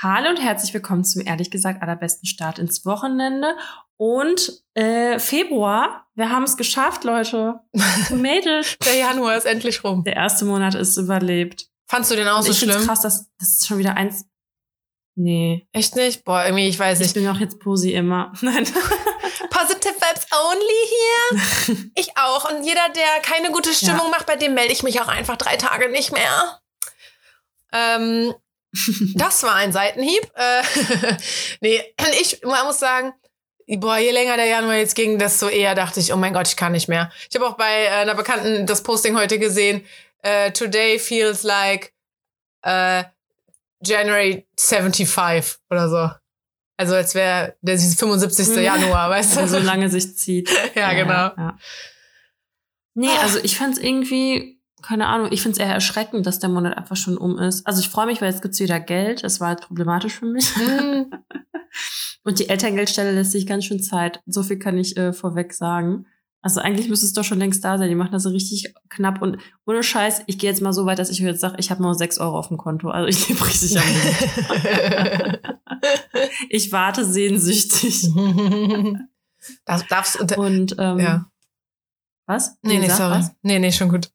Hallo und herzlich willkommen zum ehrlich gesagt allerbesten Start ins Wochenende. Und äh, Februar, wir haben es geschafft, Leute. Mädels. Der Januar ist endlich rum. Der erste Monat ist überlebt. Fandst du den auch so ich schlimm? krass, dass das ist schon wieder eins. Nee. Echt nicht? Boah, irgendwie, ich weiß Ich nicht. bin auch jetzt Posi immer. Nein. Positive Vibes only hier. Ich auch. Und jeder, der keine gute Stimmung macht, bei dem melde ich mich auch einfach drei Tage nicht mehr. Ähm, das war ein Seitenhieb. Äh, nee, ich man muss sagen, boah, je länger der Januar jetzt ging, desto eher dachte ich, oh mein Gott, ich kann nicht mehr. Ich habe auch bei äh, einer Bekannten das Posting heute gesehen. Äh, Today feels like äh, January 75 oder so. Also als wäre der 75. Mhm. Januar, weißt du? Also solange sich zieht. ja, genau. Ja. Nee, also ich fand's irgendwie, keine Ahnung, ich find's eher erschreckend, dass der Monat einfach schon um ist. Also ich freue mich, weil jetzt gibt's wieder Geld. Das war halt problematisch für mich. Mhm. Und die Elterngeldstelle lässt sich ganz schön Zeit. So viel kann ich äh, vorweg sagen. Also eigentlich müsste es doch schon längst da sein. Die machen das so richtig knapp und ohne Scheiß, ich gehe jetzt mal so weit, dass ich jetzt sage, ich habe nur sechs Euro auf dem Konto. Also ich lebe richtig am. Ich warte sehnsüchtig. das darfst du. Und ähm, Ja. was? Nee, nee, Sag sorry. was? Nee, nee, schon gut.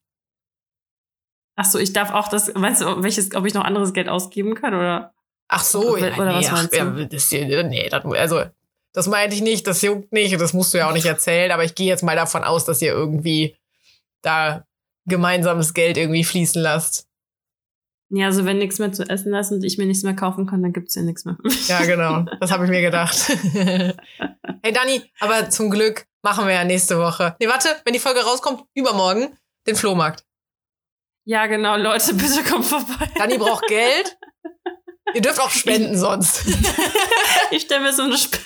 Ach so, ich darf auch das, weißt du, welches, ob ich noch anderes Geld ausgeben kann oder? Ach so, Oder- ja, oder nee, was ach, ja, das, nee, das, also das meinte ich nicht, das juckt nicht, das musst du ja auch nicht erzählen, aber ich gehe jetzt mal davon aus, dass ihr irgendwie da gemeinsames Geld irgendwie fließen lasst. Ja, also wenn nichts mehr zu essen ist und ich mir nichts mehr kaufen kann, dann gibt's ja nichts mehr. Ja, genau, das habe ich mir gedacht. hey Dani, aber zum Glück machen wir ja nächste Woche. Nee, warte, wenn die Folge rauskommt, übermorgen den Flohmarkt. Ja, genau, Leute, bitte kommt vorbei. Dani braucht Geld. Ihr dürft auch spenden sonst. Ich stelle mir so eine Spende.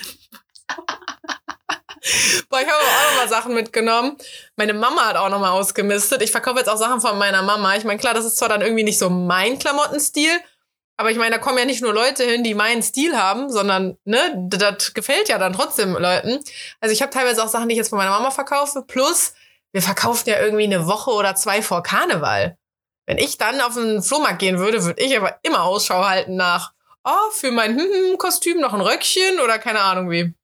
Boah, ich habe auch noch mal Sachen mitgenommen. Meine Mama hat auch noch mal ausgemistet. Ich verkaufe jetzt auch Sachen von meiner Mama. Ich meine, klar, das ist zwar dann irgendwie nicht so mein Klamottenstil, aber ich meine, da kommen ja nicht nur Leute hin, die meinen Stil haben, sondern, ne, das gefällt ja dann trotzdem Leuten. Also ich habe teilweise auch Sachen, die ich jetzt von meiner Mama verkaufe. Plus, wir verkaufen ja irgendwie eine Woche oder zwei vor Karneval. Wenn ich dann auf den Flohmarkt gehen würde, würde ich aber immer Ausschau halten nach, oh, für mein hm, hm, Kostüm noch ein Röckchen oder keine Ahnung wie.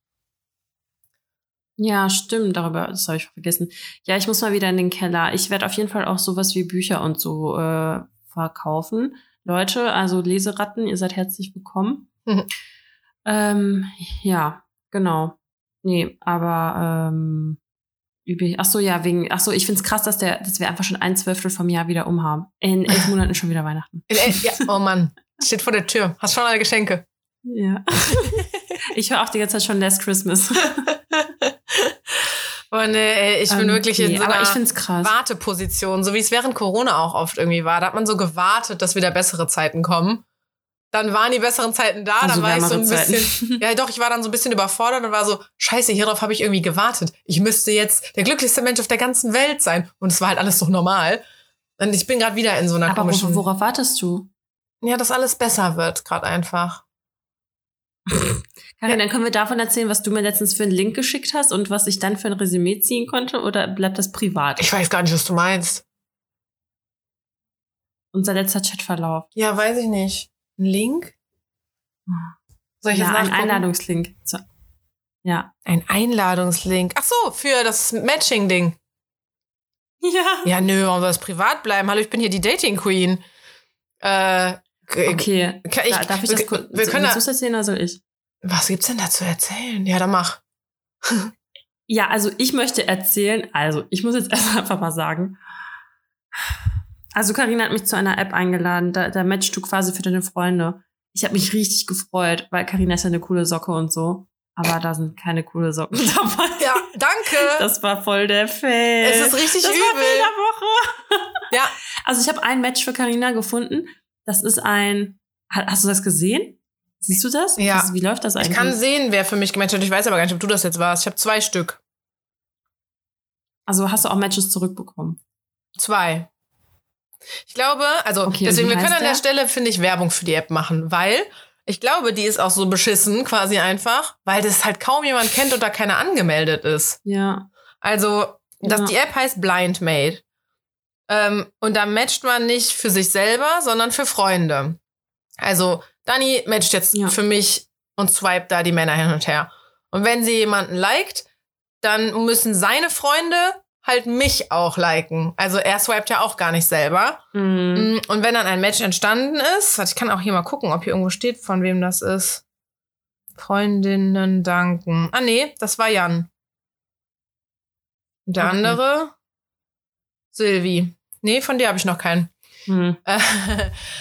Ja, stimmt, darüber, das habe ich vergessen. Ja, ich muss mal wieder in den Keller. Ich werde auf jeden Fall auch sowas wie Bücher und so äh, verkaufen. Leute, also Leseratten, ihr seid herzlich willkommen. Mhm. Ähm, ja, genau. Nee, aber ähm, üblich. Ach so, ja, wegen. Ach so, ich find's krass, dass der, dass wir einfach schon ein Zwölftel vom Jahr wieder umhaben. In elf Monaten schon wieder Weihnachten. In elf- ja, oh Mann, steht vor der Tür. Hast schon alle Geschenke. Ja. ich höre auch die ganze Zeit schon Last Christmas. Und äh, ich bin Ähm, wirklich in nee, so einer. Warteposition, so wie es während Corona auch oft irgendwie war. Da hat man so gewartet, dass wieder bessere Zeiten kommen. Dann waren die besseren Zeiten da, Also dann war ich so ein bisschen, Zeiten. ja doch, ich war dann so ein bisschen überfordert und war so, scheiße, hierauf habe ich irgendwie gewartet. Ich müsste jetzt der glücklichste Mensch auf der ganzen Welt sein. Und es war halt alles so normal. Und ich bin gerade wieder in so einer Aber komischen, wo, worauf wartest du? ja, dass alles besser wird, gerade einfach. Karin, dann können wir davon erzählen, was du mir letztens für einen Link geschickt hast und was ich dann für ein Resümee ziehen konnte oder bleibt das privat? Ich weiß gar nicht, was du meinst. Unser letzter Chatverlauf. Ja, weiß ich nicht. Ein Link? Soll ich ja, jetzt ein? Einladungslink. So. Ja. Ein Einladungslink. Ach so, für das Matching-Ding. Ja. Ja, nö, warum soll das privat bleiben? Hallo, ich bin hier die Dating Queen. Äh, k- Okay. Kann ich- Da- Darf ich wir- das kurz? wir können willst da- du's erzählen oder soll ich? Was gibt's denn da zu erzählen? Ja, dann mach. Ja, also ich möchte erzählen, also ich muss jetzt einfach mal sagen. Also Karina hat mich zu einer App eingeladen, da, da matchst du quasi für deine Freunde. Ich habe mich richtig gefreut, weil Karina ist ja eine coole Socke und so. Aber da sind keine coole Socken dabei. Ja, danke. Das war voll der Fail. Es ist richtig das übel. War Fail der Woche. Ja. Also ich habe ein Match für Karina gefunden. Das ist ein. Ha- Hast du das gesehen? Siehst du das? Ja. Das, wie läuft das eigentlich? ich kann sehen, wer für mich gematcht hat. Ich weiß aber gar nicht, ob du das jetzt warst. Ich habe zwei Stück. also hast du auch Matches zurückbekommen? Zwei. Ich glaube, also Okay, deswegen, wir können an der der? Stelle, finde ich, Werbung für die App machen, weil ich glaube, die ist auch so beschissen, quasi einfach, weil das halt kaum jemand kennt und da keiner angemeldet ist. Ja. Also, das, Ja. die App heißt Blind Mate. Ähm, und da matcht man nicht für sich selber, sondern für Freunde. Also, Dani matcht jetzt Ja. für mich und swiped da die Männer hin und her. Und wenn sie jemanden liked, dann müssen seine Freunde halt mich auch liken. Also er swiped ja auch gar nicht selber. Mhm. Mm, Und wenn dann ein Match entstanden ist, warte, ich kann auch hier mal gucken, ob hier irgendwo steht, von wem das ist. Freundinnen danken. Ah, nee, das war Jan. Der Okay. andere? Silvi. Nee, von dir habe ich noch keinen. Äh,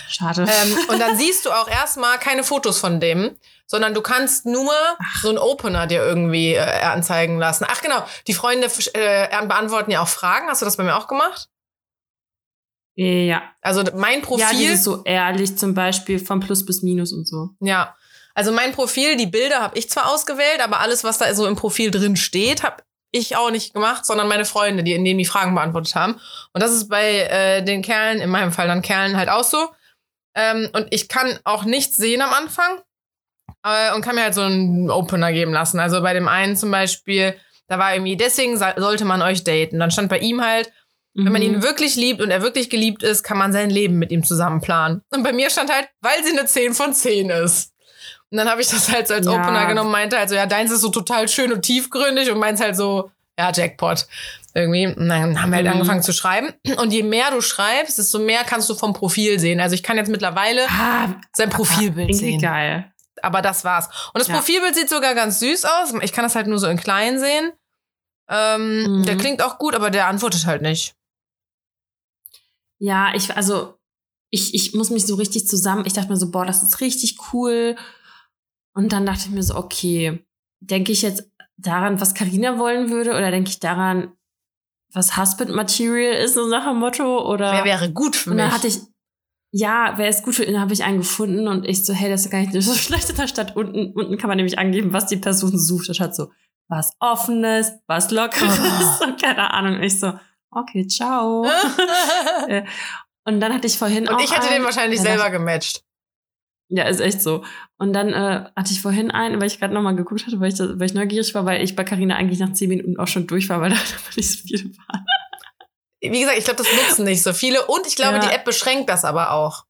Schade. ähm, und dann siehst du auch erstmal keine Fotos von dem, sondern du kannst nur so einen Opener dir irgendwie äh, anzeigen lassen. Ach genau, die Freunde äh, beantworten ja auch Fragen. Hast du das bei mir auch gemacht? ja. Also mein Profil. Ja, dieses so ehrlich zum Beispiel von Plus bis Minus und so. Ja, also mein Profil, die Bilder habe ich zwar ausgewählt, aber alles, was da so im Profil drin steht, habe ich auch nicht gemacht, sondern meine Freunde, die in denen die Fragen beantwortet haben. Und das ist bei äh, den Kerlen, in meinem Fall dann Kerlen halt auch so. Ähm, und ich kann auch nichts sehen am Anfang äh, und kann mir halt so einen Opener geben lassen. Also bei dem einen zum Beispiel, da war irgendwie, deswegen sollte man euch daten. Dann stand bei ihm halt, wenn man ihn Mhm. wirklich liebt und er wirklich geliebt ist, kann man sein Leben mit ihm zusammen planen. Und bei mir stand halt, weil sie eine 10 von 10 ist. Und dann habe ich das halt so als Ja. Opener genommen, meinte halt so, ja, deins ist so total schön und tiefgründig und meins halt so, ja, Jackpot. Irgendwie. Und dann haben wir halt Mhm. angefangen zu schreiben. Und je mehr du schreibst, desto mehr kannst du vom Profil sehen. Also ich kann jetzt mittlerweile Ah, sein Profilbild irgendwie sehen. geil. Aber das war's. Und das Ja. Profilbild sieht sogar ganz süß aus. Ich kann das halt nur so in klein sehen. Ähm, Mhm. Der klingt auch gut, aber der antwortet halt nicht. Ja, ich, also, ich, ich muss mich so richtig zusammen, ich dachte mir so, boah, das ist richtig cool. Und dann dachte ich mir so, okay, denke ich jetzt daran, was Karina wollen würde, oder denke ich daran, was Husband Material ist, so nach dem Motto, oder? Wer wäre gut für und mich? dann hatte ich, ja, wer ist gut für ihn, habe ich einen gefunden und ich so, hey, das ist gar nicht so schlecht in der Stadt. Unten, unten kann man nämlich angeben, was die Person sucht. Das hat so, was Offenes, was Lockeres Oh. und keine Ahnung. Ich so, okay, ciao. Äh, und dann hatte ich vorhin auch Und ich hätte den einen, wahrscheinlich da selber gematcht. Ja, ist echt so. Und dann äh, hatte ich vorhin einen, weil ich gerade nochmal geguckt hatte, weil ich, weil ich neugierig war, weil ich bei Carina eigentlich nach zehn Minuten auch schon durch war, weil da nicht so viele waren. Wie gesagt, ich glaube, das nutzen nicht so viele. Und ich glaube, Ja. die App beschränkt das aber auch.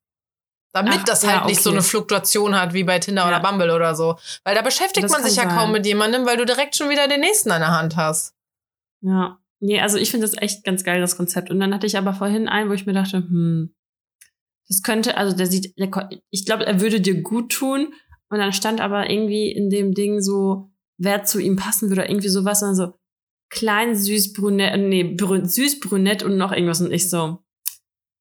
Damit Ach, das ja, halt nicht so okay. eine Fluktuation hat wie bei Tinder Ja. oder Bumble oder so. Weil da beschäftigt Das man sich ja kann kaum sein. mit jemandem, weil du direkt schon wieder den nächsten an der Hand hast. Ja. Nee, also ich finde das echt ganz geil, das Konzept. Und dann hatte ich aber vorhin einen, wo ich mir dachte, hm, das könnte, also der sieht, der, ich glaube, er würde dir gut tun. Und dann stand aber irgendwie in dem Ding so, wer zu ihm passen würde, irgendwie sowas. Und dann so, klein, süß, brünett, nee, brün, süß, brünett und noch irgendwas. Und ich so,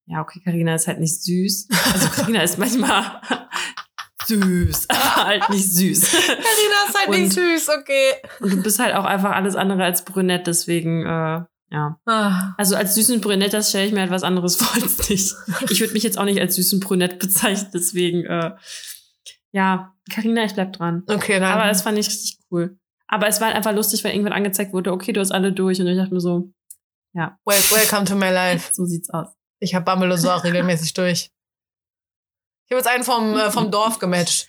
ja, okay, Karina ist halt nicht süß. Also Karina ist manchmal süß, aber halt nicht süß. Carina ist halt Und- nicht süß, okay. Und du bist halt auch einfach alles andere als brünett, deswegen, äh, ja. Ah. Also als süßen Brünett, das stelle ich mir halt was anderes vor als nicht. Ich würde mich jetzt auch nicht als süßen Brünett bezeichnen, deswegen, äh, ja, Karina, ich bleib dran. Okay, dann. Aber es fand ich richtig cool. Aber es war halt einfach lustig, weil irgendwann angezeigt wurde, okay, du hast alle durch. Und ich dachte mir so, well, welcome to my life. so sieht's aus. Ich habe auch regelmäßig durch. Ich habe jetzt einen vom, äh, vom Dorf gematcht.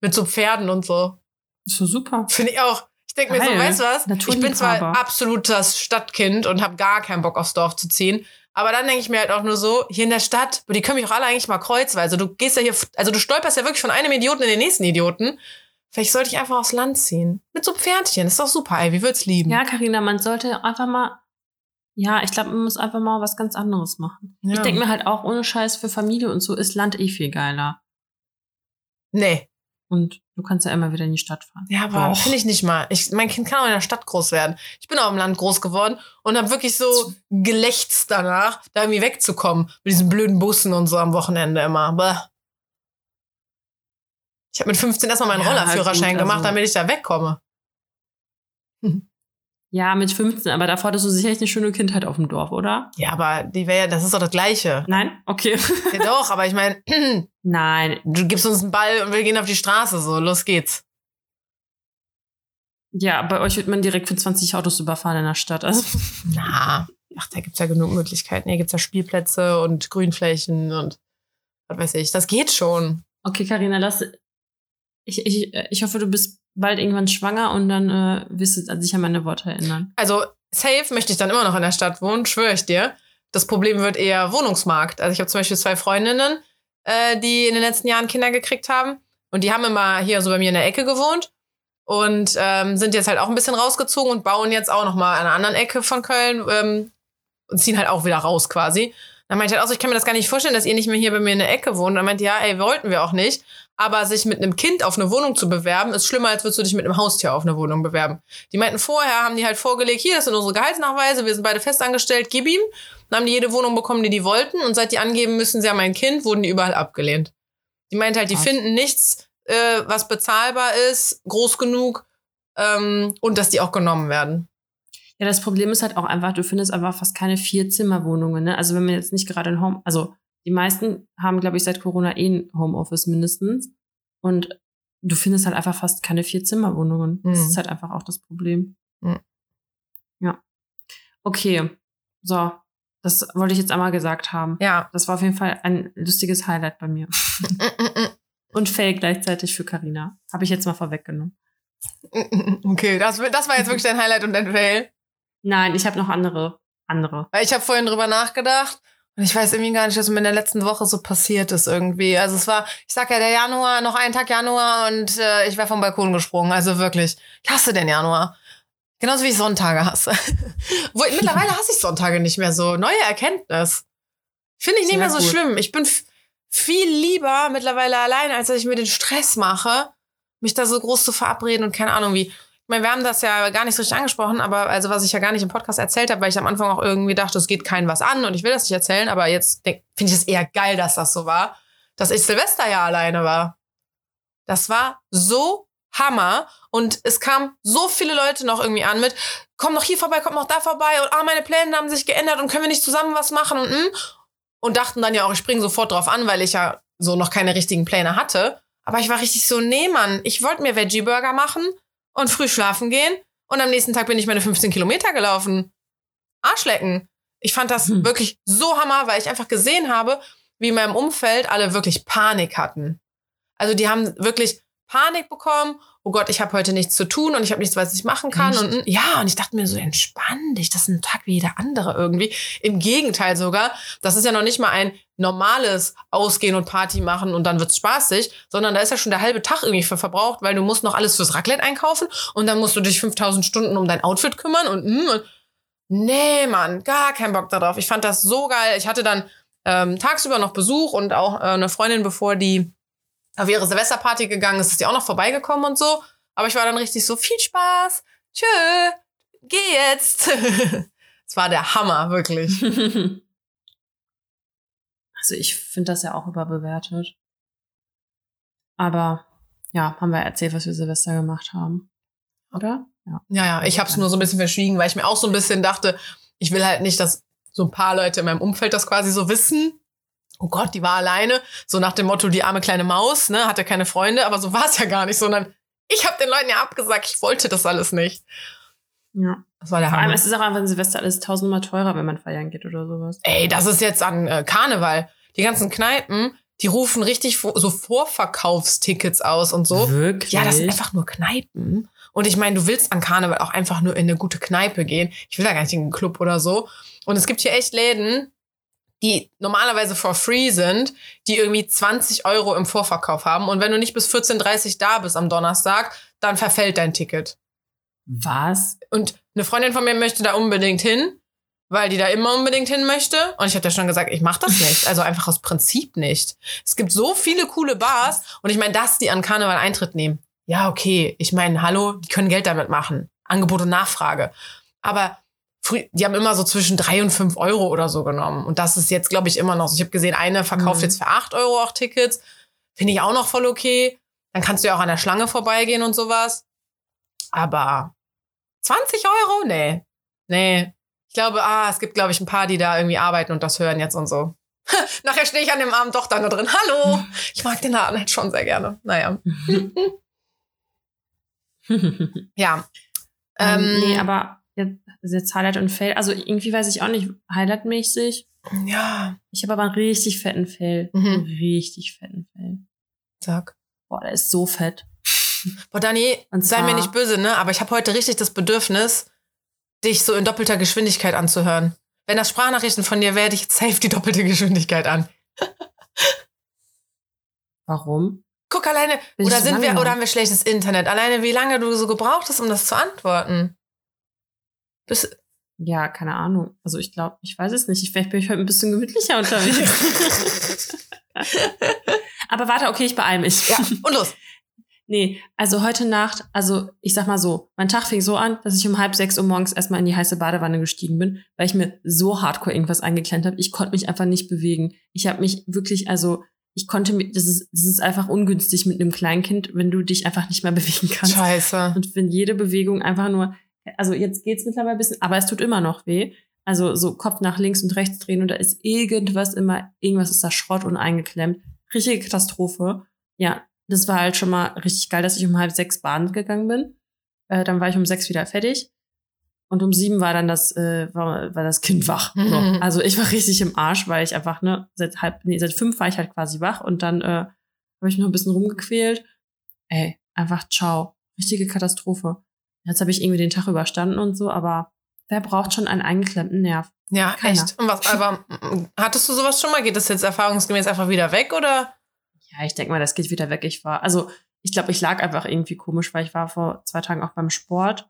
Mit so Pferden und so. Ist so super. Finde ich auch. Ich denke mir so, weißt du was? Ich bin zwar Naturliebhaber. absolutes Stadtkind und habe gar keinen Bock aufs Dorf zu ziehen. Aber dann denke ich mir halt auch nur so, hier in der Stadt, die können mich auch alle eigentlich mal kreuzweise. Du gehst ja hier, also du stolperst ja wirklich von einem Idioten in den nächsten Idioten. Vielleicht sollte ich einfach aufs Land ziehen. Mit so Pferdchen. ist doch super, ey. Wie würd's lieben? Ja, Karina, man sollte einfach mal, ja, ich glaube, man muss einfach mal was ganz anderes machen. Ja. Ich denke mir halt auch, ohne Scheiß für Familie und so ist Land eh viel geiler. Nee. Und du kannst ja immer wieder in die Stadt fahren. Ja, aber finde ich nicht mal. Ich, mein Kind kann auch in der Stadt groß werden. Ich bin auch im Land groß geworden und habe wirklich so gelächzt danach, da irgendwie wegzukommen. Mit diesen blöden Bussen und so am Wochenende immer. Bäh. Ich habe mit 15 erstmal meinen Ja, Rollerführerschein gut, gemacht, also- damit ich da wegkomme. Ja, mit 15, aber davor hattest du sicherlich eine schöne Kindheit auf dem Dorf, oder? Ja, aber die wäre, das ist doch das Gleiche. Nein? Okay. ja, doch, aber ich meine, Nein. du gibst uns einen Ball und wir gehen auf die Straße, so, los geht's. Ja, bei euch wird man direkt für 20 Autos überfahren in der Stadt. Also, Na, ach, da gibt's ja genug Möglichkeiten. Hier gibt's ja Spielplätze und Grünflächen und was weiß ich. Das geht schon. okay, Karina, lass. Ich, ich, ich hoffe, du bist bald irgendwann schwanger und dann äh, wirst du sich an meine Worte erinnern. Also, safe möchte ich dann immer noch in der Stadt wohnen, schwöre ich dir. Das Problem wird eher Wohnungsmarkt. Also ich habe zum Beispiel zwei Freundinnen, äh, die in den letzten Jahren Kinder gekriegt haben. Und die haben immer hier so bei mir in der Ecke gewohnt und ähm, sind jetzt halt auch ein bisschen rausgezogen und bauen jetzt auch noch mal an einer anderen Ecke von Köln ähm, und ziehen halt auch wieder raus quasi. Dann meinte ich halt auch so, ich kann mir das gar nicht vorstellen, dass ihr nicht mehr hier bei mir in der Ecke wohnt. Und dann meinte ja, ey, wollten wir auch nicht. Aber sich mit einem Kind auf eine Wohnung zu bewerben, ist schlimmer, als würdest du dich mit einem Haustier auf eine Wohnung bewerben. Die meinten vorher, haben die halt vorgelegt, hier, das sind unsere Gehaltsnachweise, wir sind beide festangestellt, gib ihm. Dann haben die jede Wohnung bekommen, die die wollten. Und seit die angeben müssen, sie haben ein Kind, wurden die überall abgelehnt. Die meint halt, die Was? finden nichts, äh, was bezahlbar ist, groß genug ähm, und dass die auch genommen werden. Ja, das Problem ist halt auch einfach, du findest einfach fast keine Vier-Zimmer-Wohnungen. Ne? Also wenn man jetzt nicht gerade ein Home, also die meisten haben, glaube ich, seit Corona eh ein Homeoffice mindestens. Und du findest halt einfach fast keine Vier-Zimmer-Wohnungen. Das mhm. ist halt einfach auch das Problem. Mhm. Ja. Okay. So. Das wollte ich jetzt einmal gesagt haben. Ja. Das war auf jeden Fall ein lustiges Highlight bei mir. Und Fail gleichzeitig für Carina. Habe ich jetzt mal vorweggenommen. Okay, das, das war jetzt wirklich dein Highlight und dein Fail. Nein, ich habe noch andere. Andere. Weil ich habe vorhin drüber nachgedacht und ich weiß irgendwie gar nicht, was mir in der letzten Woche so passiert ist irgendwie. Also es war, ich sag ja, der Januar, noch einen Tag Januar und äh, ich wäre vom Balkon gesprungen. Also wirklich, ich hasse den Januar. Genauso wie ich Sonntage hasse. Wo, mittlerweile hasse ich Sonntage nicht mehr so. Neue Erkenntnis. Finde ich nicht mehr so gut. schlimm. Ich bin viel lieber mittlerweile alleine, als dass ich mir den Stress mache, mich da so groß zu verabreden und keine Ahnung wie. Ich meine, wir haben das ja gar nicht so richtig angesprochen, aber also was ich ja gar nicht im Podcast erzählt habe, weil ich am Anfang auch irgendwie dachte, es geht keinen was an und ich will das nicht erzählen, aber jetzt finde ich es eher geil, dass das so war, dass ich Silvester ja alleine war. Das war so Hammer und es kamen so viele Leute noch irgendwie an mit, komm noch hier vorbei, komm noch da vorbei und ah, meine Pläne haben sich geändert und können wir nicht zusammen was machen und mm, und dachten dann ja auch, ich springe sofort drauf an, weil ich ja so noch keine richtigen Pläne hatte. Aber ich war richtig so, nee, Mann, ich wollte mir Veggie-Burger machen und früh schlafen gehen. Und am nächsten Tag bin ich meine 15 Kilometer gelaufen. Arschlecken. Ich fand das hm. wirklich so hammer, weil ich einfach gesehen habe, wie in meinem Umfeld alle wirklich Panik hatten. Also die haben wirklich Panik bekommen. Oh Gott, ich habe heute nichts zu tun und ich habe nichts, was ich machen kann. Echt? Und ja, und ich dachte mir so, entspann dich, das ist ein Tag wie jeder andere irgendwie. Im Gegenteil sogar, das ist ja noch nicht mal ein normales Ausgehen und Party machen und dann wird's spaßig, sondern da ist ja schon der halbe Tag irgendwie für verbraucht, weil du musst noch alles fürs Raclette einkaufen und dann musst du dich 5000 Stunden um dein Outfit kümmern und, mm, und nee, Mann, gar keinen Bock darauf. Ich fand das so geil. Ich hatte dann ähm, tagsüber noch Besuch und auch äh, eine Freundin, bevor die auf ihre Silvesterparty gegangen ist, ist die auch noch vorbeigekommen und so. Aber ich war dann richtig so, viel Spaß, tschö, geh jetzt. Es war der Hammer, wirklich. Also ich finde das ja auch überbewertet. Aber ja, haben wir erzählt, was wir Silvester gemacht haben. Oder? Ja, ja, ja. ich habe es nur so ein bisschen verschwiegen, weil ich mir auch so ein bisschen dachte, ich will halt nicht, dass so ein paar Leute in meinem Umfeld das quasi so wissen. Oh Gott, die war alleine. So nach dem Motto, die arme kleine Maus, ne, hatte keine Freunde, aber so war es ja gar nicht, sondern ich habe den Leuten ja abgesagt, ich wollte das alles nicht. Ja. Das war der Vor allem, es ist auch einfach in Silvester alles tausendmal teurer, wenn man feiern geht oder sowas. Ey, das ist jetzt an äh, Karneval. Die ganzen Kneipen, die rufen richtig so Vorverkaufstickets aus und so. Wirklich? Ja, das sind einfach nur Kneipen. Und ich meine, du willst an Karneval auch einfach nur in eine gute Kneipe gehen. Ich will da gar nicht in einen Club oder so. Und es gibt hier echt Läden, die normalerweise for free sind, die irgendwie 20 Euro im Vorverkauf haben. Und wenn du nicht bis 14.30 da bist am Donnerstag, dann verfällt dein Ticket. Was? Und eine Freundin von mir möchte da unbedingt hin, weil die da immer unbedingt hin möchte. Und ich habe ja schon gesagt, ich mache das nicht. Also einfach aus Prinzip nicht. Es gibt so viele coole Bars. Und ich meine, dass die an Karneval Eintritt nehmen. Ja, okay. Ich meine, hallo, die können Geld damit machen. Angebot und Nachfrage. Aber die haben immer so zwischen drei und fünf Euro oder so genommen. Und das ist jetzt, glaube ich, immer noch so. Ich habe gesehen, eine verkauft mhm. jetzt für acht Euro auch Tickets. Finde ich auch noch voll okay. Dann kannst du ja auch an der Schlange vorbeigehen und sowas. Aber 20 Euro? Nee. Nee. Ich glaube, ah, es gibt, glaube ich, ein paar, die da irgendwie arbeiten und das hören jetzt und so. Nachher stehe ich an dem Abend doch da drin. Hallo! Ich mag den Laden halt schon sehr gerne. Naja. ja. Ähm, ähm, nee, aber jetzt, jetzt Highlight und Fail. Also irgendwie weiß ich auch nicht, Highlight-mäßig. Ja. Ich habe aber einen richtig fetten Fail. Mhm. Einen richtig fetten Fail. Sag. Boah, der ist so fett. Boah, Dani, sei mir nicht böse, ne? Aber ich habe heute richtig das Bedürfnis, dich so in doppelter Geschwindigkeit anzuhören. Wenn das Sprachnachrichten von dir wäre, ich safe die doppelte Geschwindigkeit an. Warum? Guck alleine, Bin oder sind wir, oder haben wir schlechtes Internet? Alleine, wie lange du so gebraucht hast, um das zu antworten. Bis, Ja, keine Ahnung. Also ich glaube, ich weiß es nicht. Ich, vielleicht bin ich heute ein bisschen gemütlicher unterwegs. Aber warte, okay, ich beeil mich. ja, und los. Nee, also heute Nacht, also ich sag mal so, mein Tag fing so an, dass ich um halb sechs Uhr morgens erstmal in die heiße Badewanne gestiegen bin, weil ich mir so hardcore irgendwas eingeklemmt habe. Ich konnte mich einfach nicht bewegen. Ich habe mich wirklich, also ich konnte mich, das ist, das ist einfach ungünstig mit einem Kleinkind, wenn du dich einfach nicht mehr bewegen kannst. Scheiße. Und wenn jede Bewegung einfach nur, also jetzt geht's mittlerweile ein bisschen, aber es tut immer noch weh. Also so Kopf nach links und rechts drehen und da ist irgendwas immer, irgendwas ist da Schrott und eingeklemmt. Richtige Katastrophe. Ja, das war halt schon mal richtig geil, dass ich um halb sechs baden gegangen bin. Äh, dann war ich um sechs wieder fertig. Und um sieben war dann das, äh, war, war das Kind wach. So. Also ich war richtig im Arsch, weil ich einfach, ne, seit halb, nee, seit fünf war ich halt quasi wach und dann äh, habe ich noch ein bisschen rumgequält. Ey, einfach ciao. Richtige Katastrophe. Jetzt habe ich irgendwie den Tag überstanden und so, aber wer braucht schon einen eingeklemmten Nerv? Ja, Keiner. echt. Und was, aber mm, hattest du sowas schon mal? Geht das jetzt erfahrungsgemäß einfach wieder weg oder? Ja, ich denke mal, das geht wieder weg. Ich war, also ich glaube, ich lag einfach irgendwie komisch, weil ich war vor zwei Tagen auch beim Sport.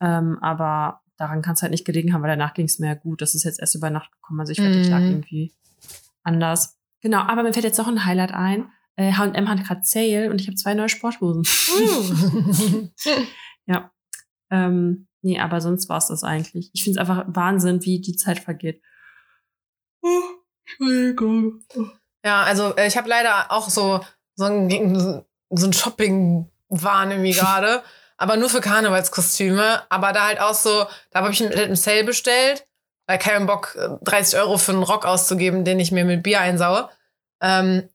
Ähm, aber daran kann es halt nicht gelegen haben, weil danach ging es mir ja gut. Das ist jetzt erst über Nacht gekommen. Also ich wette, ich lag Mhm. irgendwie anders. Genau, aber mir fällt jetzt noch ein Highlight ein. H&M hat gerade Sale und ich habe zwei neue Sporthosen. ja. Ähm, nee, aber sonst war es das eigentlich. Ich finde es einfach Wahnsinn, wie die Zeit vergeht. Oh, Entschuldigung. ja, also äh, ich habe leider auch so, so ein, so ein Shopping-Wahn irgendwie gerade. aber nur für Karnevalskostüme. Aber da halt auch so, da habe ich einen, Sale bestellt, weil keinen Bock, äh, 30 Euro für einen Rock auszugeben, den ich mir mit Bier einsaue. Ähm,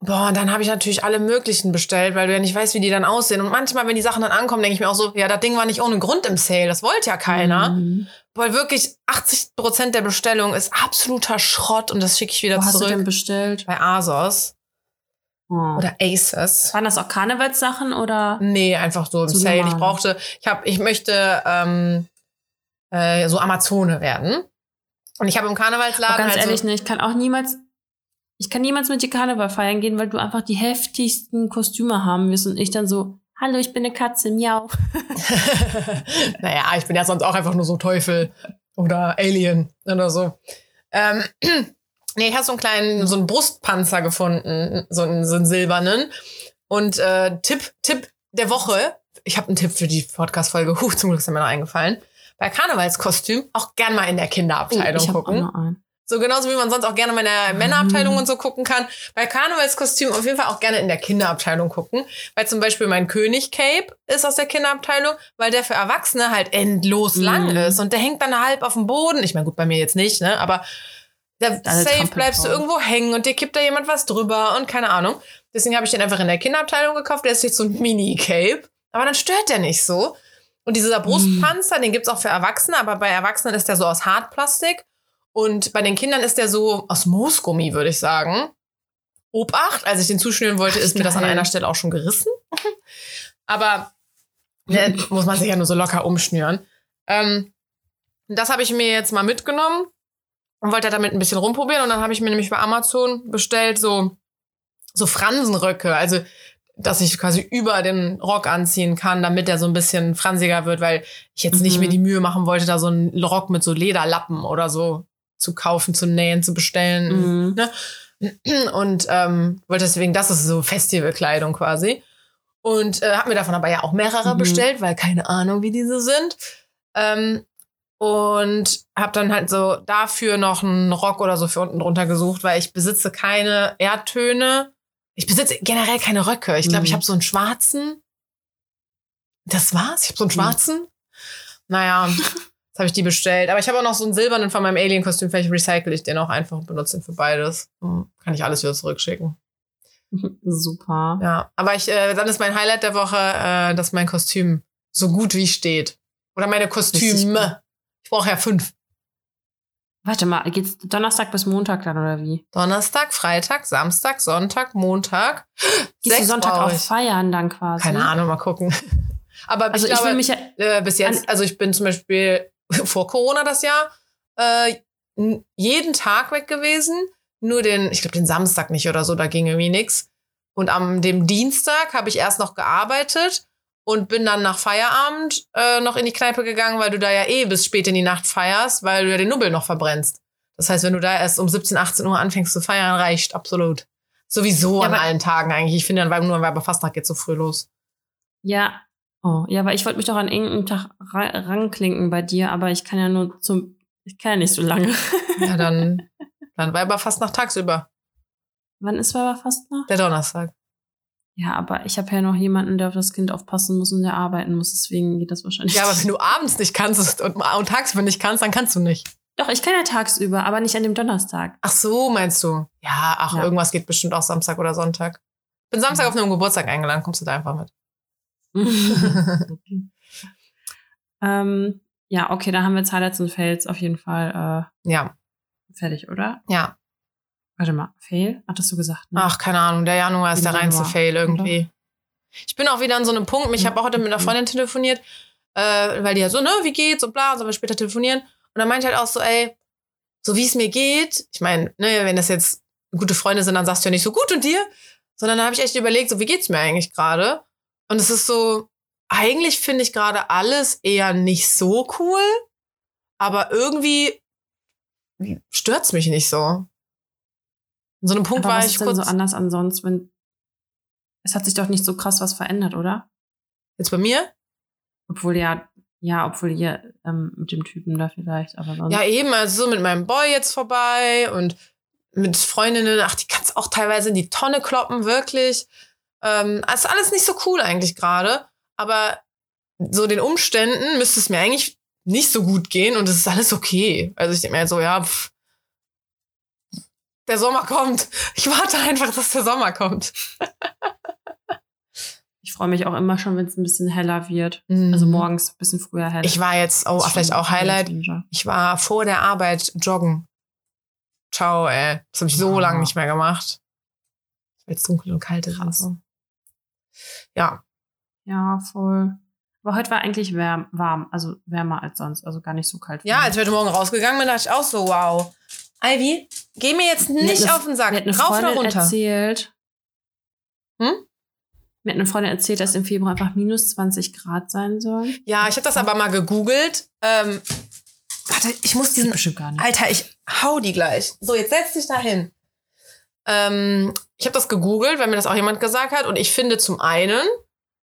boah, und dann habe ich natürlich alle möglichen bestellt, weil du ja nicht weißt, wie die dann aussehen. Und manchmal, wenn die Sachen dann ankommen, denke ich mir auch so, ja, das Ding war nicht ohne Grund im Sale. Das wollte ja keiner. Mhm. Weil wirklich 80 Prozent der Bestellung ist absoluter Schrott und das schicke ich wieder Wo hast du denn zurück. bestellt? Bei ASOS Oh. oder Asus. Waren das auch Karnevalssachen oder? Nee, einfach so im So Sale. Ich normal. brauchte, ich habe, ich möchte ähm, äh, so Amazone werden. Und ich habe im Karnevalsladen ganz halt ehrlich, so, ne, ich kann auch niemals, ich kann niemals mit dir Karneval feiern gehen, weil du einfach die heftigsten Kostüme haben wirst und ich dann so, hallo, ich bin eine Katze, miau. naja, ich bin ja sonst auch einfach nur so Teufel oder Alien oder so. Ähm, nee, ich habe so einen kleinen, so einen Brustpanzer gefunden, so einen, so einen silbernen. Und äh, Tipp, Tipp der Woche, ich habe einen Tipp für die Podcast-Folge, huh, zum Glück ist mir noch eingefallen. Bei Karnevalskostüm auch gern mal in der Kinderabteilung Oh, ich hab auch gucken. noch einen. So genauso wie man sonst auch gerne mal in der Männerabteilung und so gucken kann. Bei Karnevalskostüm auf jeden Fall auch gerne in der Kinderabteilung gucken. Weil zum Beispiel mein König-Cape ist aus der Kinderabteilung, weil der für Erwachsene halt endlos Mhm. lang ist. Und der hängt dann halb auf dem Boden. Ich meine, gut, bei mir jetzt nicht, ne? Aber da safe bleibst du irgendwo hängen und dir kippt da jemand was drüber und keine Ahnung. Deswegen habe ich den einfach in der Kinderabteilung gekauft. Der ist jetzt so ein Mini-Cape. Aber dann stört der nicht so. Und dieser Brustpanzer, den gibt's auch für Erwachsene, aber bei Erwachsenen ist der so aus Hartplastik. Und bei den Kindern ist der so aus Moosgummi, würde ich sagen. Obacht, als ich den zuschnüren wollte, Ach, ist mir das an einer Stelle auch schon gerissen. aber ne, muss man sich ja nur so locker umschnüren. Ähm, das habe ich mir jetzt mal mitgenommen und wollte damit ein bisschen rumprobieren. Und dann habe ich mir nämlich bei Amazon bestellt so, so Fransenröcke. Also, dass ich quasi über den Rock anziehen kann, damit der so ein bisschen fransiger wird, weil ich jetzt nicht Mhm. mir die Mühe machen wollte, da so einen Rock mit so Lederlappen oder so zu kaufen, zu nähen, zu bestellen. Mhm. Und ähm, wollte deswegen, das ist so Festivalkleidung quasi. Und äh, habe mir davon aber ja auch mehrere Mhm. bestellt, weil keine Ahnung, wie diese sind. Ähm, und habe dann halt so dafür noch einen Rock oder so für unten drunter gesucht, weil ich besitze keine Erdtöne. Ich besitze generell keine Röcke. Ich glaube, Mhm. ich habe so einen schwarzen. Das war's? Ich habe so einen Mhm. schwarzen. Naja, jetzt habe ich die bestellt. Aber ich habe auch noch so einen silbernen von meinem Alien-Kostüm. Vielleicht recycle ich den auch einfach und benutze den für beides. Hm, Kann ich alles wieder zurückschicken. Super. Ja, aber ich, äh, dann ist mein Highlight der Woche, äh, dass mein Kostüm so gut wie steht. Oder meine Kostüme. Ich brauche ja fünf. Warte mal, geht's Donnerstag bis Montag dann oder wie? Donnerstag, Freitag, Samstag, Sonntag, Montag. Gehst du Sonntag auch ich. feiern dann quasi? Keine Ahnung, mal gucken. Aber Also ich, ich, glaube, will mich ja, äh, bis jetzt, an- also ich bin zum Beispiel vor Corona das Jahr äh, jeden Tag weg gewesen. Nur den, ich glaube den Samstag nicht oder so, da ging irgendwie nix. Und am dem Dienstag habe ich erst noch gearbeitet und bin dann nach Feierabend äh, noch in die Kneipe gegangen, weil du da ja eh bis spät in die Nacht feierst, weil du ja den Nubbel noch verbrennst. Das heißt, wenn du da erst um 17, 18 Uhr anfängst zu feiern, reicht absolut. Sowieso Ja, an allen Tagen eigentlich. Ich finde, dann nur an Weiberfastnacht geht so früh los. Ja. Oh, ja, aber ich wollte mich doch an irgendeinen Tag ra ranklinken bei dir, aber ich kann ja nur zum. Ich kann ja nicht so lange. Ja, dann, dann Weiberfastnacht tagsüber. Wann ist aber fast noch? Der Donnerstag. Ja, aber ich habe ja noch jemanden, der auf das Kind aufpassen muss und der arbeiten muss, deswegen geht das wahrscheinlich. Ja, aber wenn du abends nicht kannst und, und tagsüber nicht kannst, dann kannst du nicht. Doch, ich kann ja tagsüber, aber nicht an dem Donnerstag. Ach so, meinst du? Ja, ach, Ja. irgendwas geht bestimmt auch Samstag oder Sonntag. Bin Samstag Ja. auf einem Geburtstag eingeladen, kommst du da einfach mit. ähm, ja, okay, da haben wir Highlights und Fails auf jeden Fall ja, äh, fertig, oder? ja. Warte mal, Fail? Hattest du gesagt, ne? Ach, keine Ahnung, der Januar ist der reinste Fail irgendwie. Ich bin auch wieder an so einem Punkt, ich Ja. habe auch heute mit einer Freundin telefoniert, äh, weil die ja so, ne, wie geht's und bla, sollen wir später telefonieren. Und dann meinte ich halt auch so, ey, so wie es mir geht, ich meine, ne, wenn das jetzt gute Freunde sind, dann sagst du ja nicht so gut und dir, sondern dann habe ich echt überlegt, so wie geht's mir eigentlich gerade? Und es ist so, eigentlich finde ich gerade alles eher nicht so cool, aber irgendwie stört's mich nicht so. In so einem Punkt aber war was ich ist denn kurz so anders ansonsten, wenn es hat sich doch nicht so krass was verändert, oder? jetzt bei mir. Obwohl ja, ja, obwohl ihr ähm, mit dem Typen da vielleicht, aber sonst. Ja, eben, also so mit meinem Boy jetzt vorbei und mit Freundinnen, ach, die kannst auch teilweise in die Tonne kloppen, wirklich. Ähm, ist alles nicht so cool eigentlich gerade, aber so den Umständen müsste es mir eigentlich nicht so gut gehen und es ist alles okay. Also ich denke mir halt so, ja, pff, der Sommer kommt. Ich warte einfach, dass der Sommer kommt. Ich freue mich auch immer schon, wenn es ein bisschen heller wird. Also morgens ein bisschen früher hell. Mhm. Ich war jetzt, oh, vielleicht auch Highlight. Ich war vor der Arbeit joggen. Ciao, ey. Das habe ich so Ah. lange nicht mehr gemacht. Weil es dunkel und kalt ist und Krass. so. Ja, Ja, voll. Aber heute war eigentlich wärm, warm, also wärmer als sonst, also gar nicht so kalt. ja, als ich heute Morgen rausgegangen bin, dachte ich auch so, wow. Ivy, geh mir jetzt nicht eine- auf den Sack. Mir hat eine Rauf Freundin runter. erzählt. Hm? Mir hat eine Freundin erzählt, dass im Februar einfach minus 20 Grad sein sollen. Ja, ich habe das aber mal gegoogelt. Ähm, warte, ich muss diesen bestimmt gar nicht. Alter, ich hau die gleich. So, jetzt setz dich da hin. Ähm, ich habe das gegoogelt, weil mir das auch jemand gesagt hat. Und ich finde zum einen,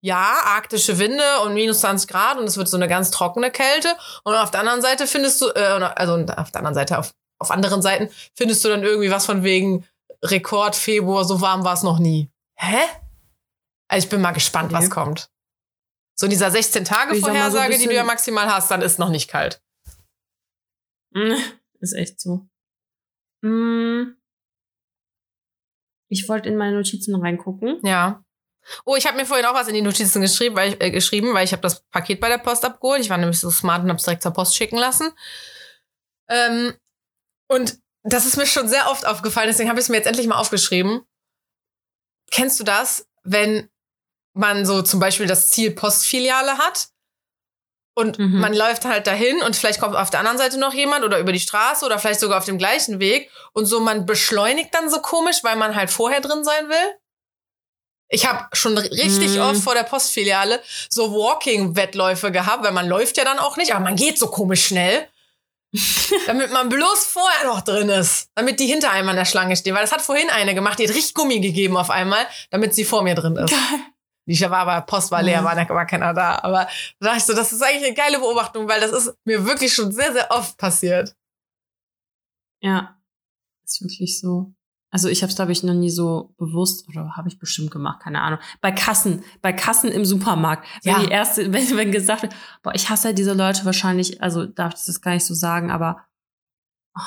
ja, arktische Winde und minus 20 Grad und es wird so eine ganz trockene Kälte. Und auf der anderen Seite findest du, äh, also auf der anderen Seite, auf, auf anderen Seiten findest du dann irgendwie was von wegen Rekord Februar, so warm war es noch nie. Hä? Also ich bin mal gespannt, was kommt. So in dieser 16 Tage Ich sag mal so ein Vorhersage, die du ja maximal hast, dann ist noch nicht kalt. Ist echt so. Mm. Ich wollte in meine Notizen reingucken. Ja. Oh, ich habe mir vorhin auch was in die Notizen geschrieben, weil ich, äh, geschrieben, weil ich habe das Paket bei der Post abgeholt. Ich war nämlich so smart und habe es direkt zur Post schicken lassen. Ähm, und das ist mir schon sehr oft aufgefallen, deswegen habe ich es mir jetzt endlich mal aufgeschrieben. Kennst du das, wenn man so zum Beispiel das Ziel Postfiliale hat und Mhm. man läuft halt dahin und vielleicht kommt auf der anderen Seite noch jemand oder über die Straße oder vielleicht sogar auf dem gleichen Weg und so man beschleunigt dann so komisch, weil man halt vorher drin sein will? Ich habe schon richtig Mhm. oft vor der Postfiliale so Walking-Wettläufe gehabt, weil man läuft ja dann auch nicht, aber man geht so komisch schnell. damit man bloß vorher noch drin ist. Damit die hinter einem an der Schlange stehen. Weil das hat vorhin eine gemacht, die hat richtig Gummi gegeben auf einmal, damit sie vor mir drin ist. Geil. Die war aber, Post war leer, war, war keiner da. Aber da dachte ich so, das ist eigentlich eine geile Beobachtung, weil das ist mir wirklich schon sehr, sehr oft passiert. Ja, ist wirklich so. Also ich habe es, glaube ich, noch nie so bewusst, oder habe ich bestimmt gemacht, keine Ahnung. Bei Kassen, bei Kassen im Supermarkt. Wenn Ja. die erste, wenn, wenn gesagt wird, boah, ich hasse halt diese Leute wahrscheinlich, also darf ich das gar nicht so sagen, aber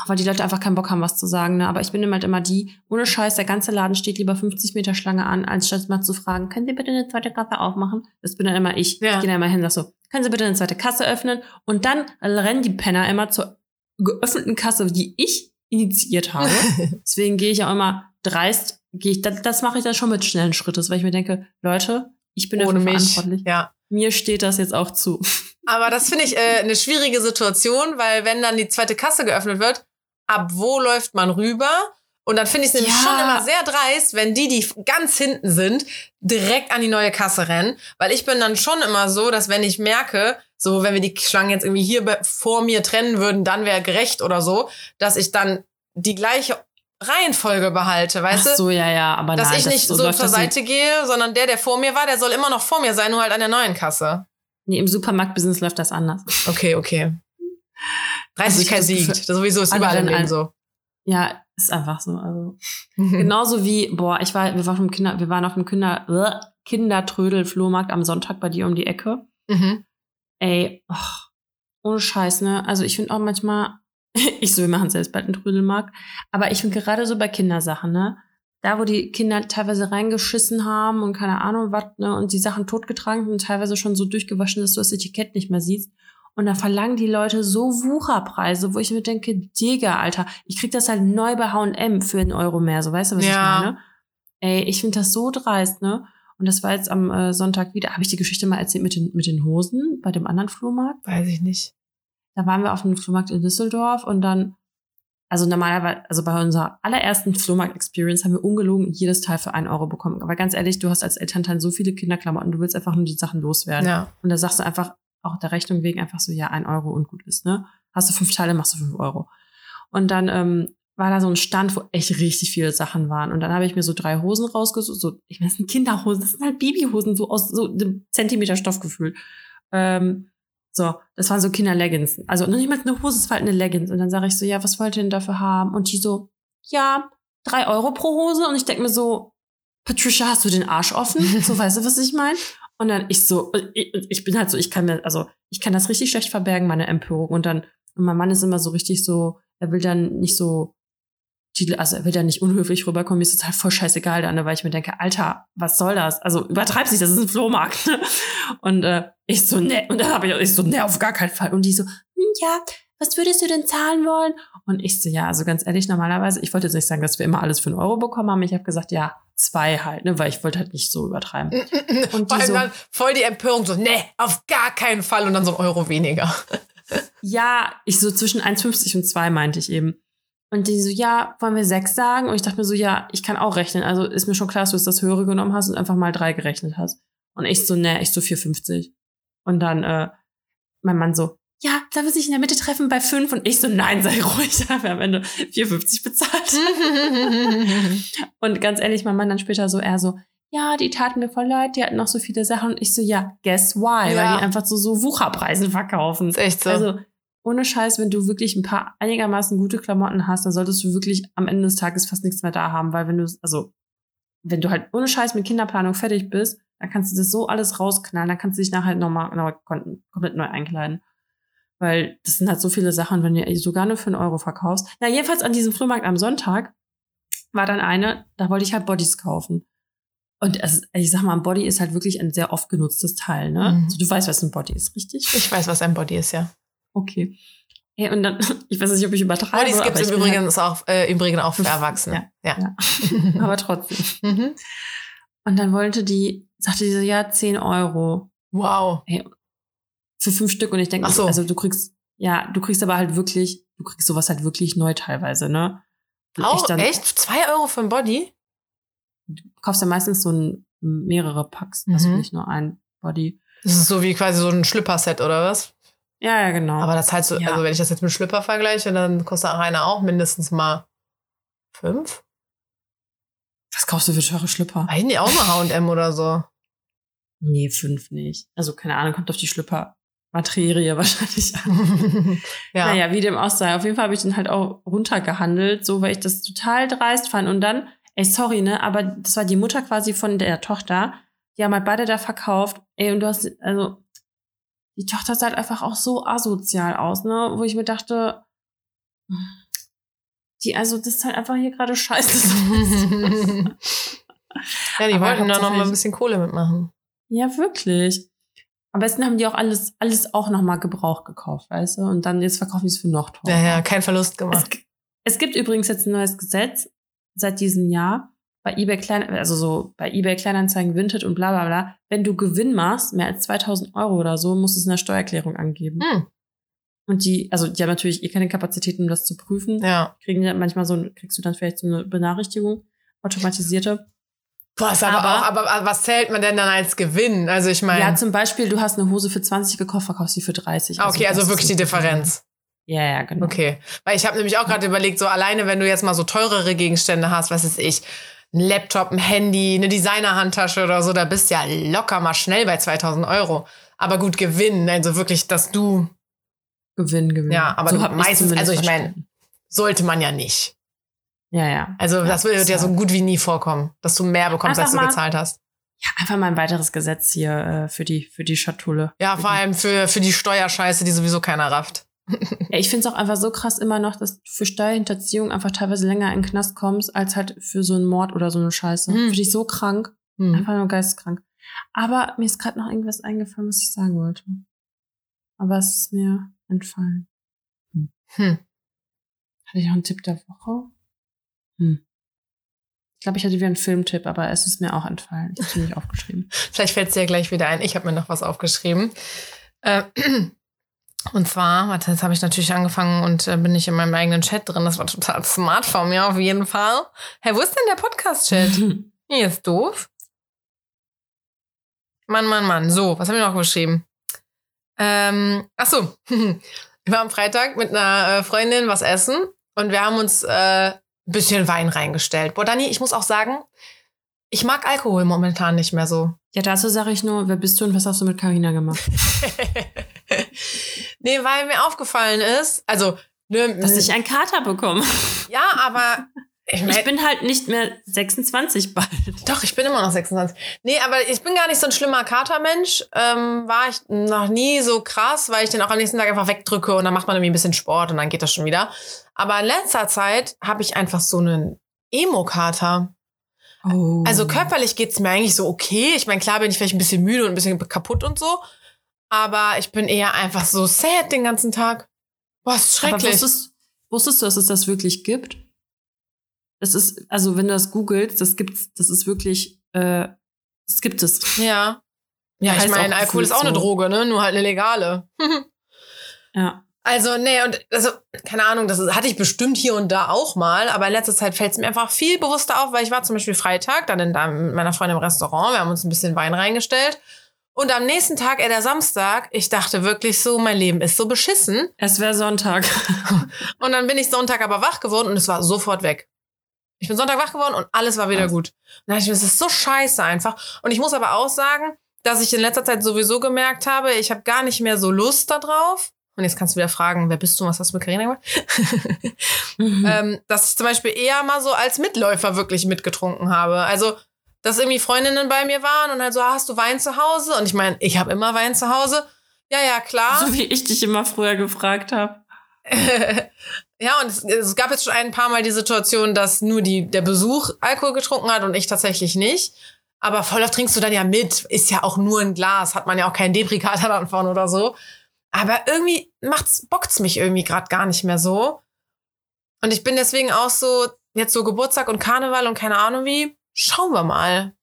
weil die Leute einfach keinen Bock haben, was zu sagen. Ne? Aber ich bin immer halt immer die, ohne Scheiß, der ganze Laden steht lieber 50 Meter Schlange an, als statt mal zu fragen, können Sie bitte eine zweite Kasse aufmachen? Das bin dann immer ich. Ja. Ich gehe dann immer hin, sag so, können Sie bitte eine zweite Kasse öffnen? Und dann rennen die Penner immer zur geöffneten Kasse, die ich initiiert habe. Deswegen gehe ich auch immer dreist, gehe ich, das, das mache ich dann schon mit schnellen Schritten, weil ich mir denke, Leute, ich bin Ohne dafür mich. verantwortlich. Ja. Mir steht das jetzt auch zu. Aber das finde ich äh, eine schwierige Situation, weil wenn dann die zweite Kasse geöffnet wird, ab wo läuft man rüber? Und dann finde ich es nämlich Ja. schon immer sehr dreist, wenn die, die ganz hinten sind, direkt an die neue Kasse rennen. Weil ich bin dann schon immer so, dass wenn ich merke, so wenn wir die Schlangen jetzt irgendwie hier vor mir trennen würden, dann wäre gerecht oder so, dass ich dann die gleiche Reihenfolge behalte, weißt Ach du? so, ja, ja, aber Dass nein, ich das- nicht so, läuft zur das. Seite gehe, sondern der, der vor mir war, der soll immer noch vor mir sein, nur halt an der neuen Kasse. Nee, im Supermarktbusiness läuft das anders. Okay, okay. Also Dreistigkeit siegt. Gefühl, Das sowieso ist überall rennen Leben so. Ja, ist einfach so. Also genauso wie, boah, ich war, wir waren auf dem Kinder, wir waren auf dem Kinder, äh, Kindertrödel-Flohmarkt am Sonntag bei dir um die Ecke. Mhm. Ey, och, ohne Scheiß, ne? Also ich finde auch manchmal, ich so, wir machen selbst bald einen Trödelmarkt, aber ich finde gerade so bei Kindersachen, ne? Da, wo die Kinder teilweise reingeschissen haben und keine Ahnung was, ne? Und die Sachen totgetragen und teilweise schon so durchgewaschen, dass du das Etikett nicht mehr siehst. Und da verlangen die Leute so Wucherpreise, wo ich mir denke, Digga, Alter, ich krieg das halt neu bei H&M für einen Euro mehr, so weißt du, was Ja. ich meine? Ey, ich finde das so dreist, ne? Und das war jetzt am äh, Sonntag wieder. Habe ich die Geschichte mal erzählt mit den, mit den Hosen bei dem anderen Flohmarkt? Weiß ich nicht. Da waren wir auf einem Flohmarkt in Düsseldorf und dann, also normalerweise, also bei unserer allerersten Flohmarkt-Experience haben wir ungelogen jedes Teil für einen Euro bekommen. Aber ganz ehrlich, du hast als Elternteil so viele Kinderklamotten, du willst einfach nur die Sachen loswerden. Ja. Und da sagst du einfach, auch der Rechnung wegen einfach so, ja, ein Euro und gut ist, ne? Hast du fünf Teile, machst du fünf Euro. Und dann ähm, war da so ein Stand, wo echt richtig viele Sachen waren. Und dann habe ich mir so drei Hosen rausgesucht. So, ich meine, das sind Kinderhosen, das sind halt Babyhosen, so aus so einem Zentimeter Stoff gefühlt. Ähm, so, das waren so Kinderleggings. Also noch nicht mal eine Hose, es war halt eine Leggings. Und dann sage ich so, ja, was wollt ihr denn dafür haben? Und die so, ja, drei Euro pro Hose. Und ich denke mir so, Patricia, hast du den Arsch offen? So, weißt du, was ich meine? Und dann ich so, ich, ich bin halt so, ich kann mir, also ich kann das richtig schlecht verbergen, meine Empörung. Und dann, und mein Mann ist immer so richtig so, er will dann nicht so, also er will dann nicht unhöflich rüberkommen, mir ist total voll scheißegal dann, weil ich mir denke, Alter, was soll das? Also übertreib sich, das ist ein Flohmarkt. ne? Und äh, ich so, ne, und dann habe ich, ich so, ne, auf gar keinen Fall. Und die so, hm, ja, was würdest du denn zahlen wollen? Und ich so, ja, also ganz ehrlich, normalerweise, ich wollte jetzt nicht sagen, dass wir immer alles für einen Euro bekommen haben. Ich habe gesagt, ja, zwei halt, ne, weil ich wollte halt nicht so übertreiben. Und Vor die so, dann voll die Empörung, so, nee, auf gar keinen Fall und dann so ein Euro weniger. ja, ich so zwischen 1,50 und 2 meinte ich eben. Und die so, ja, wollen wir sechs sagen? Und ich dachte mir so, ja, ich kann auch rechnen. Also ist mir schon klar, dass du jetzt das höhere genommen hast und einfach mal drei gerechnet hast. Und ich so, ne, ich so 4,50. Und dann, äh, mein Mann so, ja, sollen wir sich in der Mitte treffen bei fünf? Und ich so, nein, sei ruhig. Da haben wir am Ende 4,50 bezahlt. Und ganz ehrlich, mein Mann dann später so, er so, ja, die taten mir voll leid, die hatten noch so viele Sachen. Und ich so, ja, guess why? Ja. Weil die einfach so, so Wucherpreisen verkaufen. ist echt so. Also, ohne Scheiß, wenn du wirklich ein paar einigermaßen gute Klamotten hast, dann solltest du wirklich am Ende des Tages fast nichts mehr da haben, weil wenn du, also, wenn du halt ohne Scheiß mit Kinderplanung fertig bist, dann kannst du das so alles rausknallen, dann kannst du dich nachher nochmal neu, kon- komplett neu einkleiden. Weil das sind halt so viele Sachen, wenn du sogar nur für einen Euro verkaufst. Na, jedenfalls an diesem Flohmarkt am Sonntag war dann eine, da wollte ich halt Bodies kaufen. Und es, ich sag mal, ein Body ist halt wirklich ein sehr oft genutztes Teil, ne? Mhm. Also, du weißt, was ein Body ist, richtig? ich weiß, was ein Body ist, ja. Okay. Hey, und dann, ich weiß nicht, ob ich übertreibe. Bodies gibt es im Übrigen auch, äh, im Übrigen auch für Ja. Erwachsene. Ja. Halt, aber trotzdem. Mhm. Und dann wollte die, sagte die so, ja, 10 Euro Wow. für fünf Stück. Und ich denke, Ach so. also du kriegst, ja, du kriegst aber halt wirklich, du kriegst sowas halt wirklich neu teilweise, ne? Und Auch, dann- echt? Zwei Euro für ein Body? Du kaufst ja meistens so ein, mehrere Packs, also Mhm. nicht nur ein Body. Das ist so wie quasi so ein Schlüpper-Set oder was? Ja, ja, genau. Aber das heißt so, Ja. also wenn ich das jetzt mit Schlüpper vergleiche, dann kostet einer auch mindestens mal fünf? was kaufst du für teure Schlüpper? Nicht, auch mal H&M oder so. Nee, fünf nicht. Also keine Ahnung, kommt auf die Schlüpper-Materie wahrscheinlich an. ja. Naja, wie dem auch sei. Auf jeden Fall habe ich den halt auch runtergehandelt, so weil ich das total dreist fand. Und dann, ey, sorry, ne, aber das war die Mutter quasi von der Tochter. Die haben halt beide da verkauft. Ey, und du hast, also, die Tochter sah halt einfach auch so asozial aus, ne, wo ich mir dachte, die, also, das ist halt einfach hier gerade scheiße. ja, die Aber wollten da noch mal ein bisschen Kohle mitmachen. Ja, wirklich. Am besten haben die auch alles, alles auch nochmal Gebrauch gekauft, weißt du? Und dann jetzt verkaufen die es für noch teurer. Ja, ja, kein Verlust Es, gemacht. g- es gibt übrigens jetzt ein neues Gesetz seit diesem Jahr bei eBay Klein, also so bei eBay Kleinanzeigen, Vinted und bla bla bla. Wenn du Gewinn machst, mehr als 2000 Euro oder so, musst du es in der Steuererklärung angeben. Hm. Und die, also die haben natürlich eh keine Kapazitäten, um das zu prüfen. Ja. Kriegen ja manchmal so, kriegst du dann vielleicht so eine Benachrichtigung, automatisierte. Boah, ist aber, Aber- auch, aber, aber was zählt man denn dann als Gewinn? Also ich meine. Ja, zum Beispiel, du hast eine Hose für 20 gekauft, verkaufst sie für 30. Ah, okay, also das wirklich die Differenz. Ja, ja, genau. Okay. Weil ich habe nämlich auch gerade überlegt, so alleine, wenn du jetzt mal so teurere Gegenstände hast, was ist ich, ein Laptop, ein Handy, eine Designer-Handtasche oder so, da bist du ja locker mal schnell bei 2000 Euro. Aber gut, Gewinn, also wirklich, dass du, Gewinn, Gewinn. Ja, aber ich's meistens- also ich mein- verstanden. sollte man ja nicht. Ja, ja. Also Ja, das wird ja so gut wie nie vorkommen, dass du mehr bekommst, als Einfach du mal- gezahlt hast. Ja, einfach mal ein weiteres Gesetz hier äh, für die, für die Schatulle. Ja, vor allem für, für die Steuerscheiße, die sowieso keiner rafft. Ja, ich finde es auch einfach so krass immer noch, dass du für Steuerhinterziehung einfach teilweise länger in den Knast kommst, als halt für so einen Mord oder so eine Scheiße. Hm. Finde ich so krank. Hm. Einfach nur geisteskrank. Aber mir ist gerade noch irgendwas eingefallen, was ich sagen wollte. Aber es ist mir entfallen. Hm. Hatte ich noch einen Tipp der Woche? Hm. Ich glaube, ich hatte wieder einen Filmtipp, aber es ist mir auch entfallen. Ich habe nicht aufgeschrieben. Vielleicht fällt es dir ja gleich wieder ein. Ich habe mir noch was aufgeschrieben. Äh, und zwar, warte, jetzt habe ich natürlich angefangen und äh, bin nicht in meinem eigenen Chat drin. Das war total smart von mir auf jeden Fall. Hey, wo ist denn der Podcast-Chat? Hier ist doof. Mann, Mann, Mann. So, was haben wir noch geschrieben? Ähm, ach so. Wir waren am Freitag mit einer äh, Freundin was essen und wir haben uns äh, bisschen Wein reingestellt. Boah, Dani, ich muss auch sagen, ich mag Alkohol momentan nicht mehr so. ja, dazu sage ich nur, wer bist du und was hast du mit Carina gemacht? nee, weil mir aufgefallen ist, also, ne, Dass ich einen Kater bekomme. ja, aber ich, mein, Ich bin halt nicht mehr 26 bald. Doch, ich bin immer noch 26. Nee, aber ich bin gar nicht so ein schlimmer Katermensch. Ähm, war ich noch nie so krass, weil ich den auch am nächsten Tag einfach wegdrücke und dann macht man irgendwie ein bisschen Sport und dann geht das schon wieder. Aber in letzter Zeit habe ich einfach so einen Emo-Kater. Oh. Also körperlich geht's mir eigentlich so okay. Ich meine, klar bin ich vielleicht ein bisschen müde und ein bisschen kaputt und so. Aber ich bin eher einfach so sad den ganzen Tag. Boah, ist schrecklich. wusstest, wusstest du, dass es das wirklich gibt? Das ist, also wenn du das googelst, das gibt's, das ist wirklich, äh, das gibt es. ja. Ja, ich Heißt meine, Alkohol ist auch eine so. Droge, ne? Nur halt eine legale. Ja. Also, nee, und also, keine Ahnung, das hatte ich bestimmt hier und da auch mal, aber in letzter Zeit fällt es mir einfach viel bewusster auf, weil ich war zum Beispiel Freitag dann in, da mit meiner Freundin im Restaurant, wir haben uns ein bisschen Wein reingestellt. Und am nächsten Tag, äh, der Samstag, ich dachte wirklich so, mein Leben ist so beschissen. Es wäre Sonntag. Und dann bin ich Sonntag aber wach geworden und es war sofort weg. Ich bin Sonntag wach geworden und alles war wieder gut. Und dann dachte ich mir, das ist so scheiße einfach. Und ich muss aber auch sagen, dass ich in letzter Zeit sowieso gemerkt habe, ich habe gar nicht mehr so Lust darauf. Und jetzt kannst du wieder fragen, wer bist du und was hast du mit Carina gemacht? Mhm. ähm, dass ich zum Beispiel eher mal so als Mitläufer wirklich mitgetrunken habe. Also, dass irgendwie Freundinnen bei mir waren und halt so, ah, hast du Wein zu Hause? Und ich meine, ich habe immer Wein zu Hause. Ja, ja, klar. so wie ich dich immer früher gefragt habe. ja, und es, es gab jetzt schon ein paar Mal die Situation, dass nur die, der Besuch Alkohol getrunken hat und ich tatsächlich nicht. Aber voll oft trinkst du dann ja mit. Ist ja auch nur ein Glas, hat man ja auch keinen Debrikator davon oder so. Aber irgendwie macht's, bockt's mich irgendwie gerade gar nicht mehr so. Und ich bin deswegen auch so, jetzt so Geburtstag und Karneval und keine Ahnung wie. Schauen wir mal.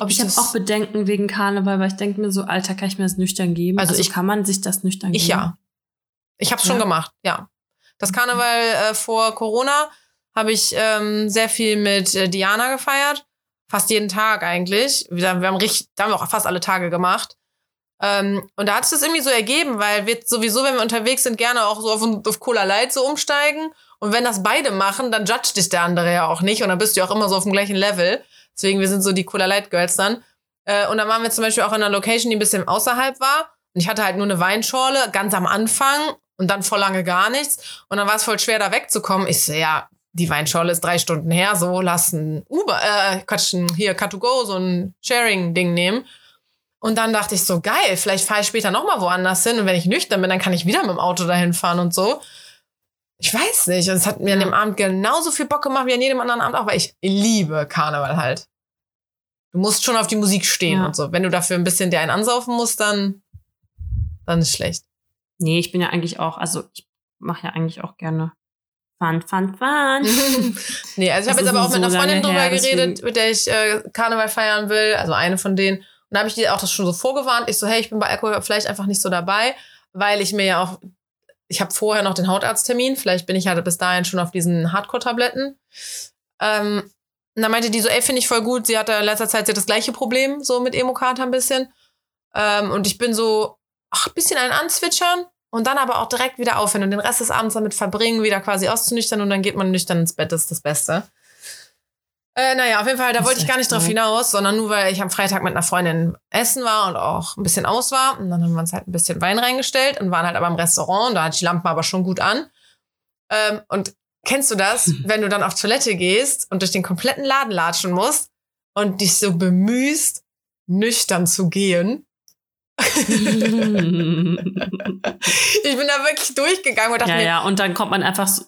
Ob Ich habe das- auch Bedenken wegen Karneval, weil ich denke mir so, Alter, kann ich mir das nüchtern geben? Also Also, ich- kann man sich das nüchtern Ich geben? ja. Ich habe schon Ja? gemacht, ja. Das Karneval äh, vor Corona habe ich ähm, sehr viel mit äh, Diana gefeiert. Fast jeden Tag eigentlich. Wir, wir haben richtig, da haben wir auch fast alle Tage gemacht. Ähm, und da hat es das irgendwie so ergeben, weil wir sowieso, wenn wir unterwegs sind, gerne auch so auf, auf Cola Light so umsteigen. Und wenn das beide machen, dann judgt dich der andere ja auch nicht. Und dann bist du auch immer so auf dem gleichen Level. Deswegen, wir sind so die Cola Light Girls dann. Äh, und dann waren wir zum Beispiel auch in einer Location, die ein bisschen außerhalb war. Und ich hatte halt nur eine Weinschorle, ganz am Anfang und dann voll lange gar nichts. Und dann war es voll schwer, da wegzukommen. Ich so, ja, die Weinschorle ist drei Stunden her, so lass ein Uber, äh, Quatsch, hier Car2Go, so ein Sharing-Ding nehmen. Und dann dachte ich so, geil, vielleicht fahre ich später nochmal woanders hin. Und wenn ich nüchtern bin, dann kann ich wieder mit dem Auto dahin fahren und so. Ich weiß nicht. Und es hat mir an dem Abend genauso viel Bock gemacht wie an jedem anderen Abend auch, weil ich liebe Karneval halt. Du musst schon auf die Musik stehen Ja. und so. Wenn du dafür ein bisschen dir einen ansaufen musst, dann, dann ist schlecht. Nee, ich bin ja eigentlich auch, also ich mache ja eigentlich auch gerne Fun, Fun, Fun. nee, also ich habe jetzt aber auch so mit einer Freundin drüber her, geredet, mit der ich äh, Karneval feiern will, also eine von denen. Und da habe ich dir auch das schon so vorgewarnt. Ich so, hey, ich bin bei Alkohol vielleicht einfach nicht so dabei, weil ich mir ja auch ich habe vorher noch den Hautarzttermin. Vielleicht bin ich halt bis dahin schon auf diesen Hardcore-Tabletten. Ähm, und dann meinte die so, ey, finde ich voll gut. Sie hatte in letzter Zeit das gleiche Problem, so mit Emo-Kater ein bisschen. Ähm, und ich bin so, ach, ein bisschen ein Anzwitschern und dann aber auch direkt wieder aufhören und den Rest des Abends damit verbringen, wieder quasi auszunüchtern und dann geht man nüchtern ins Bett. Das ist das Beste. Äh, naja, auf jeden Fall, da wollte ich gar nicht drauf hinaus, sondern nur, weil ich am Freitag mit einer Freundin essen war und auch ein bisschen aus war. Und dann haben wir uns halt ein bisschen Wein reingestellt und waren halt aber im Restaurant und da hat die Lampe aber schon gut an. Ähm, und kennst du das, wenn du dann auf Toilette gehst und durch den kompletten Laden latschen musst und dich so bemühst, nüchtern zu gehen? Ich bin da wirklich durchgegangen und dachte ja, mir, ja, und dann kommt man einfach so.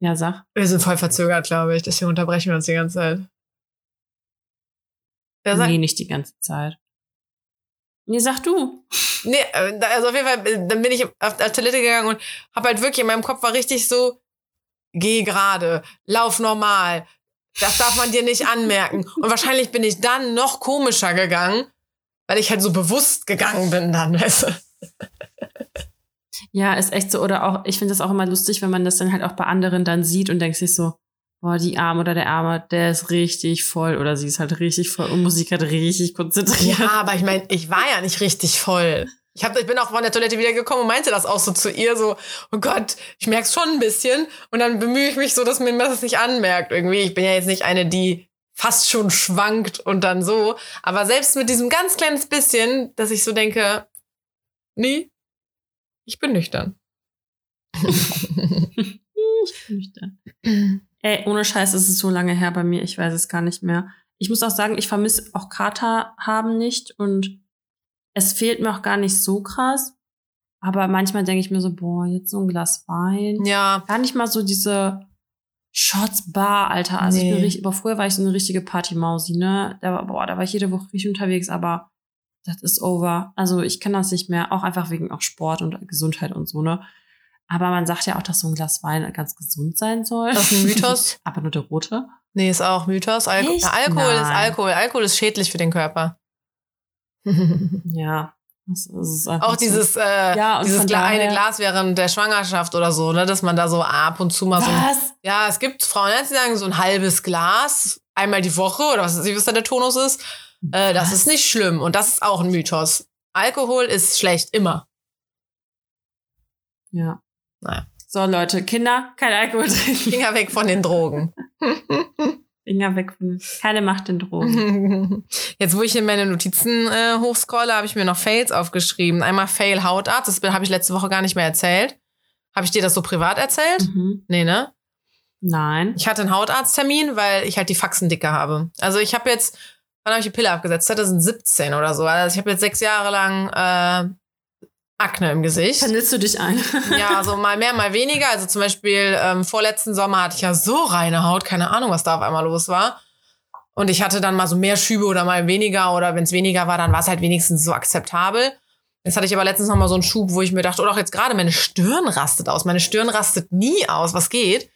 Ja, sag. wir sind voll verzögert, glaube ich. Deswegen unterbrechen wir uns die ganze Zeit. Ja, sag, Nee, nicht die ganze Zeit. Nee, sag du. Nee, äh, also auf jeden Fall, äh, dann bin ich auf, auf Toilette gegangen und habe halt wirklich in meinem Kopf war richtig so, geh gerade, lauf normal. Das darf man dir nicht anmerken. Und wahrscheinlich bin ich dann noch komischer gegangen, weil ich halt so bewusst gegangen bin dann, weißt du. Ja, ist echt so. Oder auch, ich finde das auch immer lustig, wenn man das dann halt auch bei anderen dann sieht und denkt sich so, boah, die Arme oder der Arme, der ist richtig voll oder sie ist halt richtig voll und Musik hat richtig konzentriert. Ja, aber ich meine, ich war ja nicht richtig voll. Ich, hab, ich bin auch von der Toilette wiedergekommen und meinte das auch so zu ihr, so, oh Gott, ich merk's schon ein bisschen. Und dann bemühe ich mich so, dass mir das nicht anmerkt irgendwie. Ich bin ja jetzt nicht eine, die fast schon schwankt und dann so. Aber selbst mit diesem ganz kleines bisschen, dass ich so denke, nee, ich bin nüchtern. Ich bin nüchtern. Ey, ohne Scheiß ist es so lange her bei mir, ich weiß es gar nicht mehr. Ich muss auch sagen, ich vermisse auch Kater haben nicht und es fehlt mir auch gar nicht so krass. Aber manchmal denke ich mir so, boah, jetzt so ein Glas Wein. ja, Gar nicht mal so diese Shots Bar, Alter. Also ich Nee. bin richtig, aber früher war ich so eine richtige Partymausi, ne? Da war, boah, da war ich jede Woche richtig unterwegs, aber das ist over. Also ich kann das nicht mehr, auch einfach wegen auch Sport und Gesundheit und so, ne? Aber man sagt ja auch, dass so ein Glas Wein ganz gesund sein soll. Das ist ein Mythos. aber nur der rote. nee, ist auch Mythos. Alko Echt? Alkohol ist Nein. Alkohol. Alkohol ist schädlich für den Körper. Ja. Das ist einfach Auch so. dieses, äh, Ja, dieses eine Glas während der Schwangerschaft oder so, ne, dass man da so ab und zu mal so. Was? Ja, es gibt Frauen, die sagen so ein halbes Glas einmal die Woche oder was weiß ich, was da der Tonus ist. Äh, das Was? ist nicht schlimm und das ist auch ein Mythos. Alkohol ist schlecht immer. Ja. Naja. So, Leute, Kinder, kein Alkohol trinken. Finger weg von den Drogen. Finger weg von Keine Macht den Drogen. Jetzt, wo ich hier meine Notizen äh, hochscrolle, habe ich mir noch Fails aufgeschrieben. Einmal Fail Hautarzt, das habe ich letzte Woche gar nicht mehr erzählt. Habe ich dir das so privat erzählt? Mhm. Nee, ne? Nein. Ich hatte einen Hautarzttermin, weil ich halt die Faxen dicker habe. Also ich habe jetzt, wann habe ich die Pille abgesetzt? 2017 oder so. Also ich habe jetzt sechs Jahre lang äh, Akne im Gesicht. Vernillst du dich ein? Ja, so mal mehr, mal weniger. Also zum Beispiel ähm, vorletzten Sommer hatte ich ja so reine Haut, keine Ahnung, was da auf einmal los war. Und ich hatte dann mal so mehr Schübe oder mal weniger oder wenn es weniger war, dann war es halt wenigstens so akzeptabel. Jetzt hatte ich aber letztens noch mal so einen Schub, wo ich mir dachte, oh doch jetzt gerade meine Stirn rastet aus. Meine Stirn rastet nie aus. Was geht?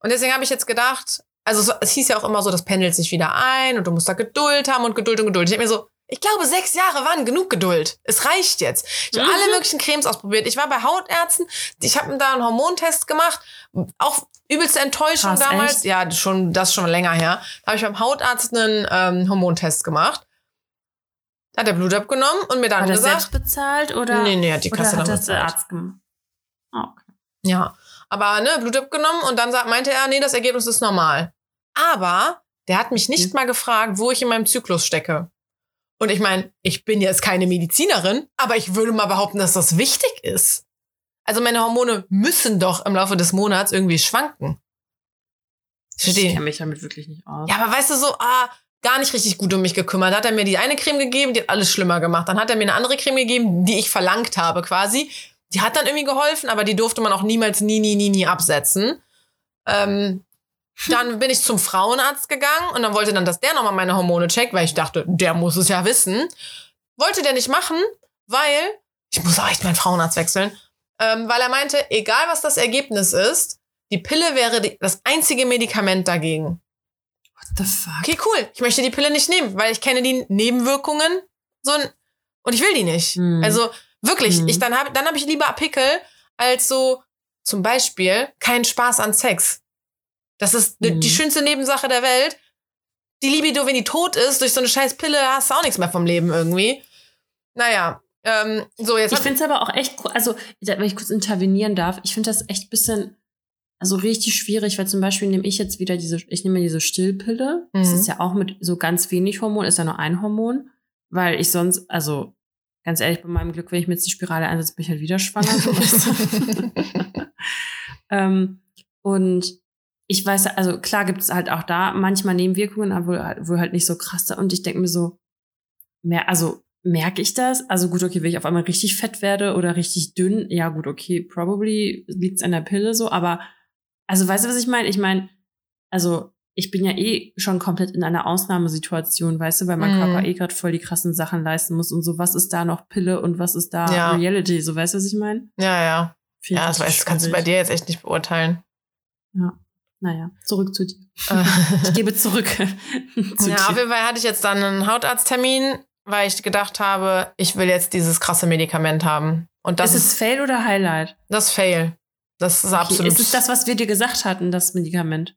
Und deswegen habe ich jetzt gedacht, also so, es hieß ja auch immer so, das pendelt sich wieder ein und du musst da Geduld haben und Geduld und Geduld. Ich habe mir so, ich glaube, sechs Jahre waren genug Geduld. Es reicht jetzt. Ich habe Mhm. alle möglichen Cremes ausprobiert. Ich war bei Hautärzten, ich habe da einen Hormontest gemacht, auch übelste Enttäuschung Krass, damals. echt? Ja, schon das ist schon länger her. Da habe ich beim Hautarzt einen ähm, Hormontest gemacht. Da hat er Blut abgenommen und mir dann Hat er gesagt, selbst bezahlt oder? nee, nee, hat die Kasse hat dann bezahlt. Arzt gemacht? Ah, okay. Ja, aber ne, Blut abgenommen und dann sagt, meinte er, nee, das Ergebnis ist normal. Aber der hat mich nicht Mhm. mal gefragt, wo ich in meinem Zyklus stecke. Und ich meine, ich bin jetzt keine Medizinerin, aber ich würde mal behaupten, dass das wichtig ist. Also meine Hormone müssen doch im Laufe des Monats irgendwie schwanken. Ich Verstehe. kenne mich damit wirklich nicht aus. Ja, aber weißt du so, ah, gar nicht richtig gut um mich gekümmert. Da hat er mir die eine Creme gegeben, die hat alles schlimmer gemacht. Dann hat er mir eine andere Creme gegeben, die ich verlangt habe quasi. Die hat dann irgendwie geholfen, aber die durfte man auch niemals, nie, nie, nie, nie absetzen. Ähm, dann bin ich zum Frauenarzt gegangen und dann wollte dann, dass der nochmal meine Hormone checkt, weil ich dachte, der muss es ja wissen. Wollte der nicht machen, weil, ich muss auch echt meinen Frauenarzt wechseln, ähm, weil er meinte, egal was das Ergebnis ist, die Pille wäre die, das einzige Medikament dagegen. What the fuck? Okay, cool. Ich möchte die Pille nicht nehmen, weil ich kenne die Nebenwirkungen so ein, und ich will die nicht. Hm. Also Wirklich, Mhm. ich, dann habe dann hab ich lieber Pickel als so zum Beispiel keinen Spaß an Sex. Das ist die- Mhm. die schönste Nebensache der Welt. Die Libido, wenn die tot ist, durch so eine scheiß Pille hast du auch nichts mehr vom Leben irgendwie. Naja, ähm, so jetzt Ich finde es aber auch echt, gro- also, wenn ich kurz intervenieren darf, ich finde das echt ein bisschen, also richtig schwierig, weil zum Beispiel nehme ich jetzt wieder diese, ich nehme diese Stillpille. Das Mhm. ist ja auch mit so ganz wenig Hormon, ist ja nur ein Hormon, weil ich sonst, also, ganz ehrlich, bei meinem Glück, wenn ich mir jetzt die Spirale einsetze, bin ich halt wieder schwanger. Ähm, und ich weiß, also klar gibt es halt auch da manchmal Nebenwirkungen, aber wohl, wohl halt nicht so krass. Und ich denke mir so, mehr, also merke ich das? Also gut, okay, wenn ich auf einmal richtig fett werde oder richtig dünn, ja gut, okay, probably liegt's an der Pille so, aber also weißt du, was ich meine? Ich meine, also ich bin ja eh schon komplett in einer Ausnahmesituation, weißt du, weil mein Mhm. Körper eh gerade voll die krassen Sachen leisten muss und so, was ist da noch Pille und was ist da Ja. Reality, so weißt du, was ich meine? ja, ja. Find Ja, das, weiß, das kannst du bei dir jetzt echt nicht beurteilen. Naja, zurück zu dir. Ich gebe zurück zu ja, auf dir. jeden Fall hatte ich jetzt dann einen Hautarzttermin, weil ich gedacht habe, ich will jetzt dieses krasse Medikament haben. Und das ist es Fail oder Highlight? das Fail. Das ist Okay, absolut. Ist es das, was wir dir gesagt hatten, das Medikament?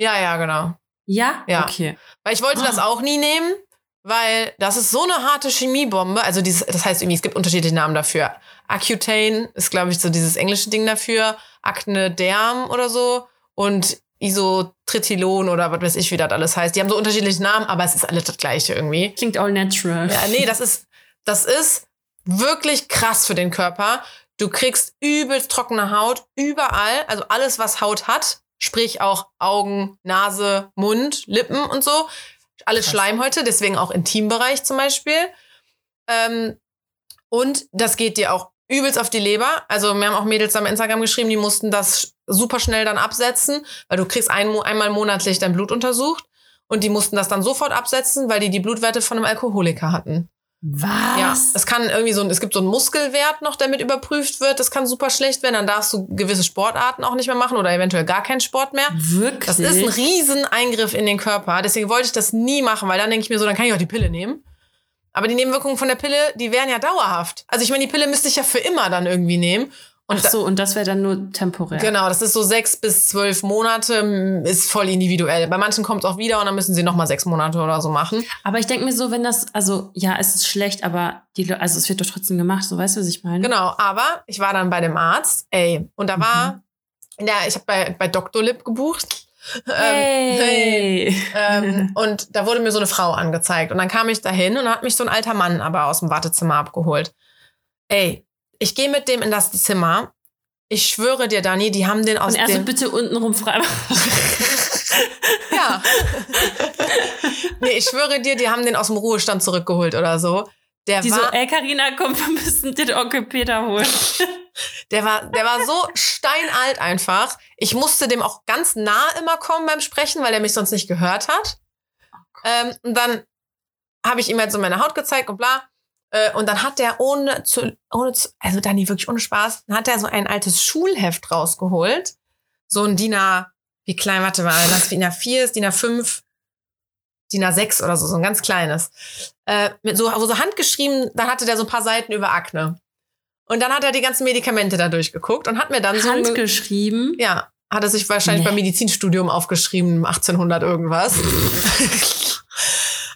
ja, ja, genau. Ja? Ja. Okay. Weil ich wollte das Ah. auch nie nehmen, weil das ist so eine harte Chemiebombe. Also dieses, das heißt irgendwie, es gibt unterschiedliche Namen dafür. Accutane ist, glaube ich, so dieses englische Ding dafür. Acne Derm oder so. Und Isotretinoin oder was weiß ich, wie das alles heißt. Die haben so unterschiedliche Namen, aber es ist alles das gleiche irgendwie. Klingt all natural. Ja, nee, das ist, das ist wirklich krass für den Körper. Du kriegst übelst trockene Haut überall, also alles, was Haut hat, sprich auch Augen, Nase, Mund, Lippen und so. Alles. Schleimhäute, deswegen auch Intimbereich zum Beispiel. Ähm, und das geht dir auch übelst auf die Leber. Also mir haben auch Mädels am Instagram geschrieben, die mussten das super schnell dann absetzen, weil du kriegst ein, einmal monatlich dein Blut untersucht. Und die mussten das dann sofort absetzen, weil die die Blutwerte von einem Alkoholiker hatten. Was? Ja, es kann irgendwie so ein, es gibt so einen Muskelwert noch, der mit überprüft wird. Das kann super schlecht werden. Dann darfst du gewisse Sportarten auch nicht mehr machen oder eventuell gar keinen Sport mehr. Wirklich? Das ist ein riesen Eingriff in den Körper. Deswegen wollte ich das nie machen, weil dann denke ich mir so, dann kann ich auch die Pille nehmen. Aber die Nebenwirkungen von der Pille, die wären ja dauerhaft. Also ich meine, die Pille müsste ich ja für immer dann irgendwie nehmen. Und Ach so, und das wäre dann nur temporär. Genau, das ist so sechs bis zwölf Monate, ist voll individuell. Bei manchen kommt es auch wieder und dann müssen sie nochmal sechs Monate oder so machen. Aber ich denke mir so, wenn das, also ja, es ist schlecht, aber die, also es wird doch trotzdem gemacht, so weißt du, was ich meine? Genau, aber ich war dann bei dem Arzt, ey, und da war, ja, ich habe bei, bei Dr. Lip gebucht. Ähm, Hey. ähm, und da wurde mir so eine Frau angezeigt. Und dann kam ich dahin und hat mich so ein alter Mann aber aus dem Wartezimmer abgeholt. Ey, ich gehe mit dem in das Zimmer. Ich schwöre dir, Dani, die haben den aus und er so dem... bitte untenrum frei. Ja. nee, ich schwöre dir, die haben den aus dem Ruhestand zurückgeholt oder so. Der Die so, war, ey Carina, komm, wir müssen den Onkel Peter holen. der war, der war so steinalt einfach. Ich musste dem auch ganz nah immer kommen beim Sprechen, weil er mich sonst nicht gehört hat. Ähm, und dann habe ich ihm halt so meine Haut gezeigt und bla. Äh, und dann hat der ohne zu, ohne zu, also Dani, wirklich ohne Spaß, dann hat er so ein altes Schulheft rausgeholt. So ein DIN A, wie klein, warte mal, das DIN A4 ist, DIN A5, DIN A6 oder so, so ein ganz kleines. Äh, mit so, wo so handgeschrieben, dann hatte der so ein paar Seiten über Akne. Und dann hat er die ganzen Medikamente da durchgeguckt und hat mir dann so eine, Handgeschrieben. ja, hat er sich wahrscheinlich Nee. beim Medizinstudium aufgeschrieben, 1800 irgendwas.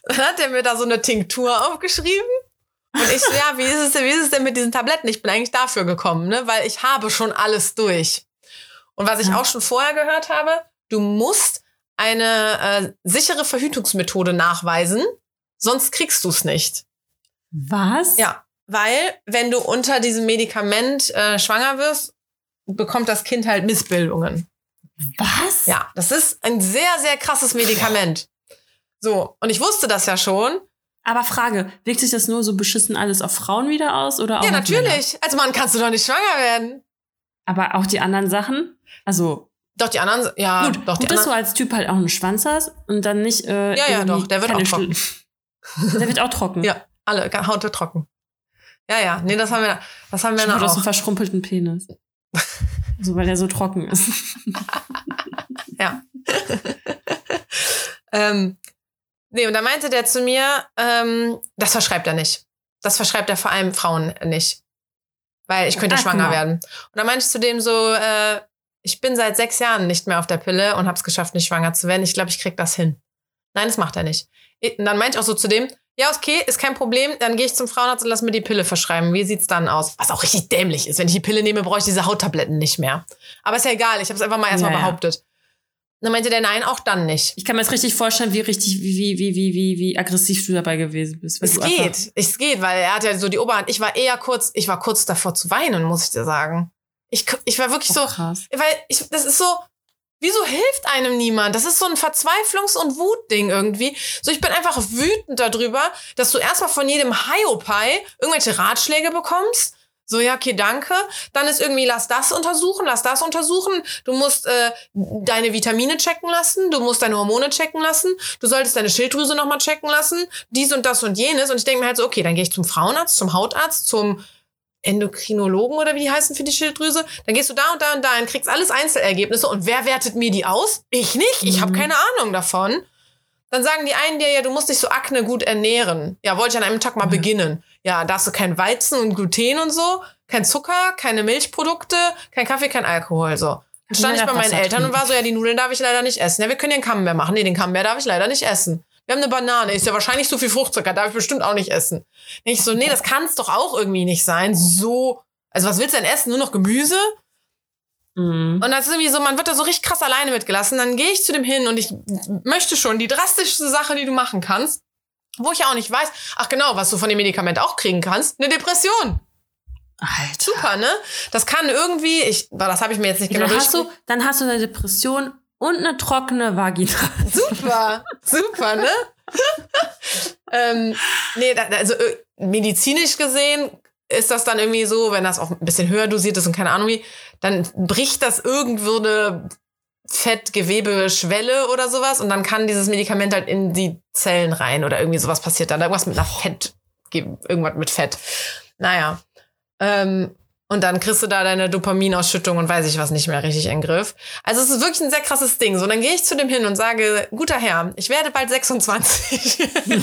Dann hat er mir da so eine Tinktur aufgeschrieben. Und ich so, ja, wie ist es denn, wie ist es denn mit diesen Tabletten? Ich bin eigentlich dafür gekommen, ne? Weil ich habe schon alles durch. Und was ich Ja. auch schon vorher gehört habe, du musst eine äh, sichere Verhütungsmethode nachweisen, sonst kriegst du es nicht. Was? Ja, weil wenn du unter diesem Medikament äh, schwanger wirst, bekommt das Kind halt Missbildungen. Was? Ja, das ist ein sehr, sehr krasses Medikament. So, und ich wusste das ja schon. Aber Frage, wirkt sich das nur so beschissen alles auf Frauen wieder aus oder auch ja, natürlich. Als Mann kannst du doch nicht schwanger werden. Aber auch die anderen Sachen? Also, Doch, die anderen, ja, gut, doch, gut, dass du als Typ halt auch einen Schwanz hast und dann nicht. Äh, Ja, ja, doch, der wird auch trocken. Der wird auch trocken. Ja, alle, Haut wird trocken. Ja, ja, nee, das haben wir, das haben wir noch aus auch. einem verschrumpelten Penis. so, weil der so trocken ist. Ja. ähm, nee, und da meinte der zu mir, ähm, das verschreibt er nicht. das verschreibt er vor allem Frauen nicht. Weil ich könnte Ah, schwanger genau. werden. Und dann meinte ich zu dem so, äh, ich bin seit sechs Jahren nicht mehr auf der Pille und habe es geschafft, nicht schwanger zu werden. Ich glaube, ich krieg das hin. Nein, das macht er nicht. Und dann meinte ich auch so zu dem, ja, okay, ist kein Problem, dann gehe ich zum Frauenarzt und lass mir die Pille verschreiben. Wie sieht's dann aus? Was auch richtig dämlich ist. Wenn ich die Pille nehme, brauche ich diese Hauttabletten nicht mehr. Aber ist ja egal, ich habe es einfach mal erstmal ja. behauptet. Und dann meinte der, nein, auch dann nicht. Ich kann mir jetzt richtig vorstellen, wie richtig, wie, wie, wie, wie, wie, aggressiv du dabei gewesen bist. Es geht, es geht, weil er hat ja so die Oberhand. Ich war eher kurz, ich war kurz davor zu weinen, muss ich dir sagen. Ich, ich war wirklich Oh, so, krass. weil ich, das ist so, wieso hilft einem niemand? Das ist so ein Verzweiflungs- und Wutding irgendwie. So, ich bin einfach wütend darüber, dass du erstmal von jedem Hiopai irgendwelche Ratschläge bekommst. So, ja, okay, danke. Dann ist irgendwie, lass das untersuchen, lass das untersuchen. Du musst äh, deine Vitamine checken lassen, du musst deine Hormone checken lassen, du solltest deine Schilddrüse nochmal checken lassen, dies und das und jenes. Und ich denke mir halt so, okay, dann gehe ich zum Frauenarzt, zum Hautarzt, zum Endokrinologen oder wie die heißen für die Schilddrüse. Dann gehst du da und da und da und kriegst alles Einzelergebnisse. Und wer wertet mir die aus? Ich nicht. Ich habe Mhm. keine Ahnung davon. Dann sagen die einen dir ja, du musst dich so Akne gut ernähren. Ja, wollte ich an einem Tag mal Ja. beginnen. Ja, darfst du kein Weizen und Gluten und so, kein Zucker, keine Milchprodukte, kein Kaffee, kein Alkohol, so. Dann stand ich bei meinen Eltern und war so, ja, die Nudeln darf ich leider nicht essen. Ja, wir können den Camembert machen. Nee, den Camembert darf ich leider nicht essen. Wir haben eine Banane, ist ja wahrscheinlich so viel Fruchtzucker, darf ich bestimmt auch nicht essen. Ich so, nee, das kann es doch auch irgendwie nicht sein. So, also was willst du denn essen? Nur noch Gemüse? Mhm. Und das ist irgendwie so, man wird da so richtig krass alleine mitgelassen. Dann gehe ich zu dem hin und ich möchte schon die drastischste Sache, die du machen kannst, wo ich ja auch nicht weiß, ach genau, was du von dem Medikament auch kriegen kannst, eine Depression. Alter. Super, ne? Das kann irgendwie, ich, das habe ich mir jetzt nicht genau dann, hast du, dann hast du eine Depression und eine trockene Vagina. Super, super, ne? ähm, nee, also äh, medizinisch gesehen ist das dann irgendwie so, wenn das auch ein bisschen höher dosiert ist und keine Ahnung wie, dann bricht das irgendwo eine Fettgewebeschwelle oder sowas und dann kann dieses Medikament halt in die Zellen rein oder irgendwie sowas passiert dann. Irgendwas mit einer Fett, irgendwas mit Fett. Naja. Ähm, und dann kriegst du da deine Dopaminausschüttung und weiß ich was nicht mehr richtig in den Griff. Also es ist wirklich ein sehr krasses Ding. So, dann gehe ich zu dem hin und sage, guter Herr, ich werde bald 26 und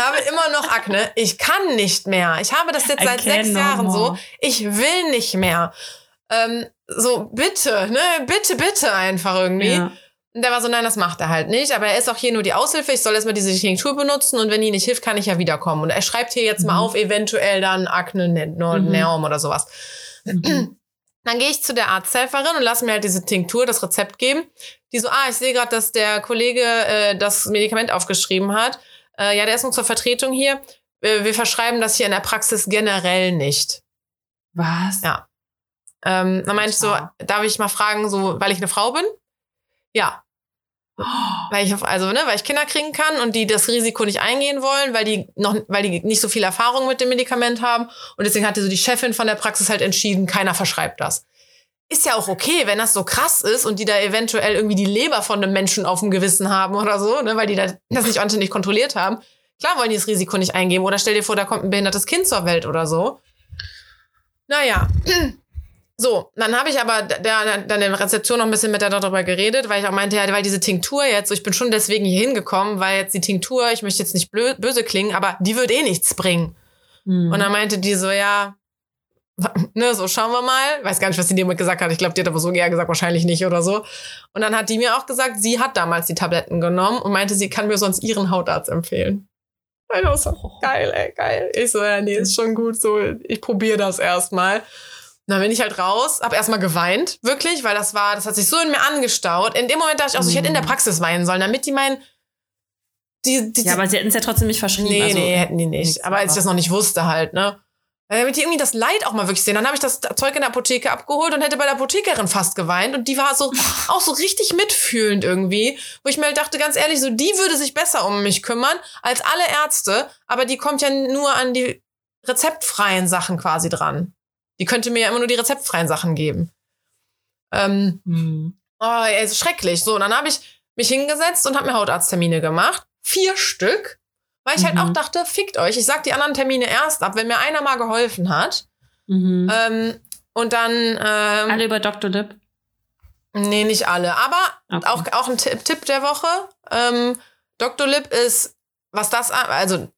habe immer noch Akne. Ich kann nicht mehr. Ich habe das jetzt I seit sechs no Jahren so. more. Ich will nicht mehr. Ähm, so, bitte, ne, bitte, bitte einfach irgendwie. Ja. Und der war so, nein, das macht er halt nicht. Aber er ist auch hier nur die Aushilfe. Ich soll erstmal diese Tinktur benutzen und wenn die nicht hilft, kann ich ja wiederkommen. Und er schreibt hier jetzt mal Mhm. auf, eventuell dann Akne, ne Mhm. Oder sowas. Mhm. Dann gehe ich zu der Arzthelferin und lasse mir halt diese Tinktur, das Rezept geben. Die so, ah, ich sehe gerade, dass der Kollege äh, das Medikament aufgeschrieben hat. Äh, ja, der ist nur zur Vertretung hier. Äh, wir verschreiben das hier in der Praxis generell nicht. Was? Ja. Ähm, dann meinte ich so, darf ich mal fragen, so, weil ich eine Frau bin? Ja. Weil ich, also, ne, weil ich Kinder kriegen kann und die das Risiko nicht eingehen wollen, weil die noch, weil die nicht so viel Erfahrung mit dem Medikament haben. Und deswegen hatte so die Chefin von der Praxis halt entschieden, keiner verschreibt das. Ist ja auch okay, wenn das so krass ist und die da eventuell irgendwie die Leber von einem Menschen auf dem Gewissen haben oder so, ne, weil die da das nicht ordentlich kontrolliert haben. Klar wollen die das Risiko nicht eingeben. Oder stell dir vor, da kommt ein behindertes Kind zur Welt oder so. Naja. So, dann habe ich aber dann in der Rezeption noch ein bisschen mit der darüber geredet, weil ich auch meinte, ja, weil diese Tinktur jetzt, so ich bin schon deswegen hier hingekommen, weil jetzt die Tinktur, ich möchte jetzt nicht böse klingen, aber die wird eh nichts bringen. Mhm. Und dann meinte die so, ja, ne, so schauen wir mal. Weiß gar nicht, was die dir gesagt hat. Ich glaube, die hat aber so eher gesagt, wahrscheinlich nicht oder so. Und dann hat die mir auch gesagt, sie hat damals die Tabletten genommen und meinte, sie kann mir sonst ihren Hautarzt empfehlen. Also so, geil, ey, geil. Ich so, ja, nee, ist schon gut so. Ich probiere das erstmal. Dann bin ich halt raus, hab erstmal geweint, wirklich, weil das war, das hat sich so in mir angestaut. In dem Moment dachte ich auch so, ich hätte in der Praxis weinen sollen, damit die meinen, die, die, ja, aber sie hätten es ja trotzdem nicht verschrieben. Nee, also, nee, hätten die nicht. Aber als ich das noch nicht wusste halt, ne? Äh, Damit die irgendwie das Leid auch mal wirklich sehen. Dann habe ich das Zeug in der Apotheke abgeholt und hätte bei der Apothekerin fast geweint. Und die war so auch so richtig mitfühlend irgendwie. Wo ich mir halt dachte, ganz ehrlich, so die würde sich besser um mich kümmern als alle Ärzte. Aber die kommt ja nur an die rezeptfreien Sachen quasi dran. Die könnte mir ja immer nur die rezeptfreien Sachen geben. Ähm, Hm. Oh, ey, ist schrecklich. So, und dann habe ich mich hingesetzt und habe mir Hautarzttermine gemacht. Vier Stück. Weil ich halt Mhm. auch dachte, fickt euch. Ich sag die anderen Termine erst ab, wenn mir einer mal geholfen hat. Mhm. Ähm, und dann, ähm, Alle über Dr. Lip. nee, nicht alle. Aber Okay. auch, auch ein Tipp, Tipp der Woche. Ähm, Dr. Lip ist, was das, also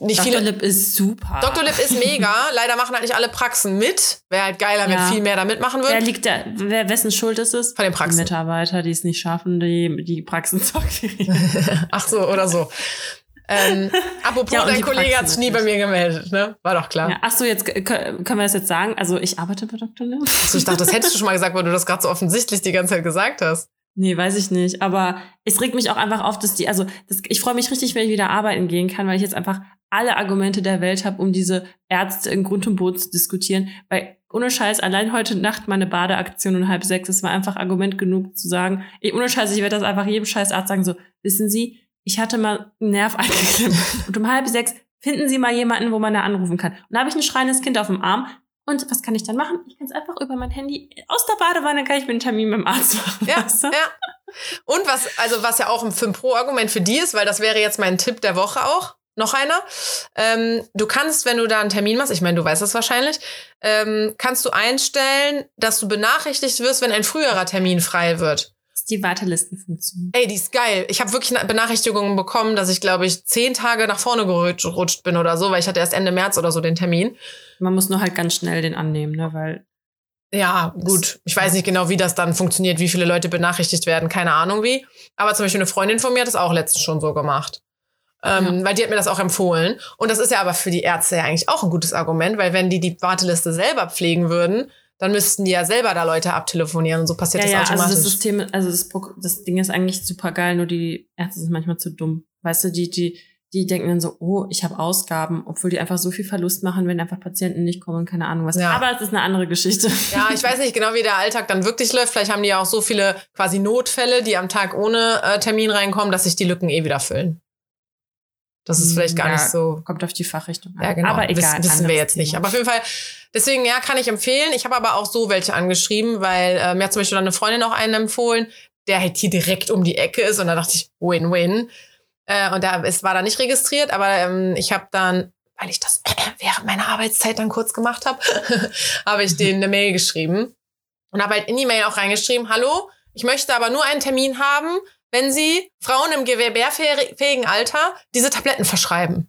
nicht Dr. viele. Lip ist super. Dr. Lip ist mega. Leider machen halt nicht alle Praxen mit. Wäre halt geiler, wenn Ja. viel mehr da mitmachen Wer würden. liegt da, wer, wessen Schuld ist es? Von den Die Praxen. Mitarbeiter, die es nicht schaffen, die, die Praxen zu akquirieren. Ach so, oder so. Ähm, apropos, Ja, dein die Kollege hat sich nie bei mir gemeldet, ne? War doch klar. Ja, ach so, jetzt können wir das jetzt sagen. Also ich arbeite bei Dr. Lip. Also ich dachte, das hättest du schon mal gesagt, weil du das gerade so offensichtlich die ganze Zeit gesagt hast. Nee, weiß ich nicht. Aber es regt mich auch einfach auf, dass die, also das, ich freue mich richtig, wenn ich wieder arbeiten gehen kann, weil ich jetzt einfach alle Argumente der Welt habe, um diese Ärzte in Grund und Boden zu diskutieren. Weil ohne Scheiß, allein heute Nacht meine Badeaktion um halb sechs, es war einfach Argument genug zu sagen, ey, ohne Scheiß, ich werde das einfach jedem Scheiß Arzt sagen, so, wissen Sie, ich hatte mal einen Nerv eingeklemmt und um halb sechs finden Sie mal jemanden, wo man da anrufen kann. Und da habe ich ein schreiendes Kind auf dem Arm. Und was kann ich dann machen? Ich kann es einfach über mein Handy aus der Badewanne kann ich mir einen Termin mit dem Arzt machen. Ja, weißt du? ja. Und was, also was ja auch ein 5 Pro Argument für die ist, weil das wäre jetzt mein Tipp der Woche auch. Noch einer. Ähm, du kannst, wenn du da einen Termin machst, ich meine, du weißt das wahrscheinlich, ähm, kannst du einstellen, dass du benachrichtigt wirst, wenn ein früherer Termin frei wird. Das ist die Wartelistenfunktion. Ey, die ist geil. Ich habe wirklich Benachrichtigungen bekommen, dass ich, glaube ich, zehn Tage nach vorne gerutscht bin oder so, weil ich hatte erst Ende März oder so den Termin. Man muss nur halt ganz schnell den annehmen, ne? Weil Ja, gut. Ich weiß nicht genau, wie das dann funktioniert, wie viele Leute benachrichtigt werden, keine Ahnung wie. Aber zum Beispiel eine Freundin von mir hat das auch letztens schon so gemacht. Ähm, Weil die hat mir das auch empfohlen. Und das ist ja aber für die Ärzte ja eigentlich auch ein gutes Argument, weil wenn die die Warteliste selber pflegen würden, dann müssten die ja selber da Leute abtelefonieren und so passiert ja, ja, das also automatisch. das System, also das, das Ding ist eigentlich super geil, nur die Ärzte sind manchmal zu dumm. Weißt du, die, die, die denken dann so, oh, ich habe Ausgaben, obwohl die einfach so viel Verlust machen, wenn einfach Patienten nicht kommen keine Ahnung was. Ja. Aber es ist eine andere Geschichte. Ja, ich weiß nicht genau, wie der Alltag dann wirklich läuft. Vielleicht haben die ja auch so viele quasi Notfälle, die am Tag ohne äh, Termin reinkommen, dass sich die Lücken eh wieder füllen. Das ist vielleicht gar Ja, nicht so. Kommt auf die Fachrichtung an. Ja, genau. Aber egal. Wissen, wissen wir jetzt nicht. Thema. Aber auf jeden Fall, deswegen, ja, kann ich empfehlen. Ich habe aber auch so welche angeschrieben, weil äh, mir hat zum Beispiel dann eine Freundin auch einen empfohlen, der halt hier direkt um die Ecke ist. Und da dachte ich, Win-Win. Äh, und da es war da nicht registriert, aber ähm, ich habe dann, weil ich das während meiner Arbeitszeit dann kurz gemacht habe, habe ich denen eine Mail geschrieben und habe halt in die Mail auch reingeschrieben, hallo, ich möchte aber nur einen Termin haben, wenn Sie Frauen im gewerbefähigen Alter diese Tabletten verschreiben.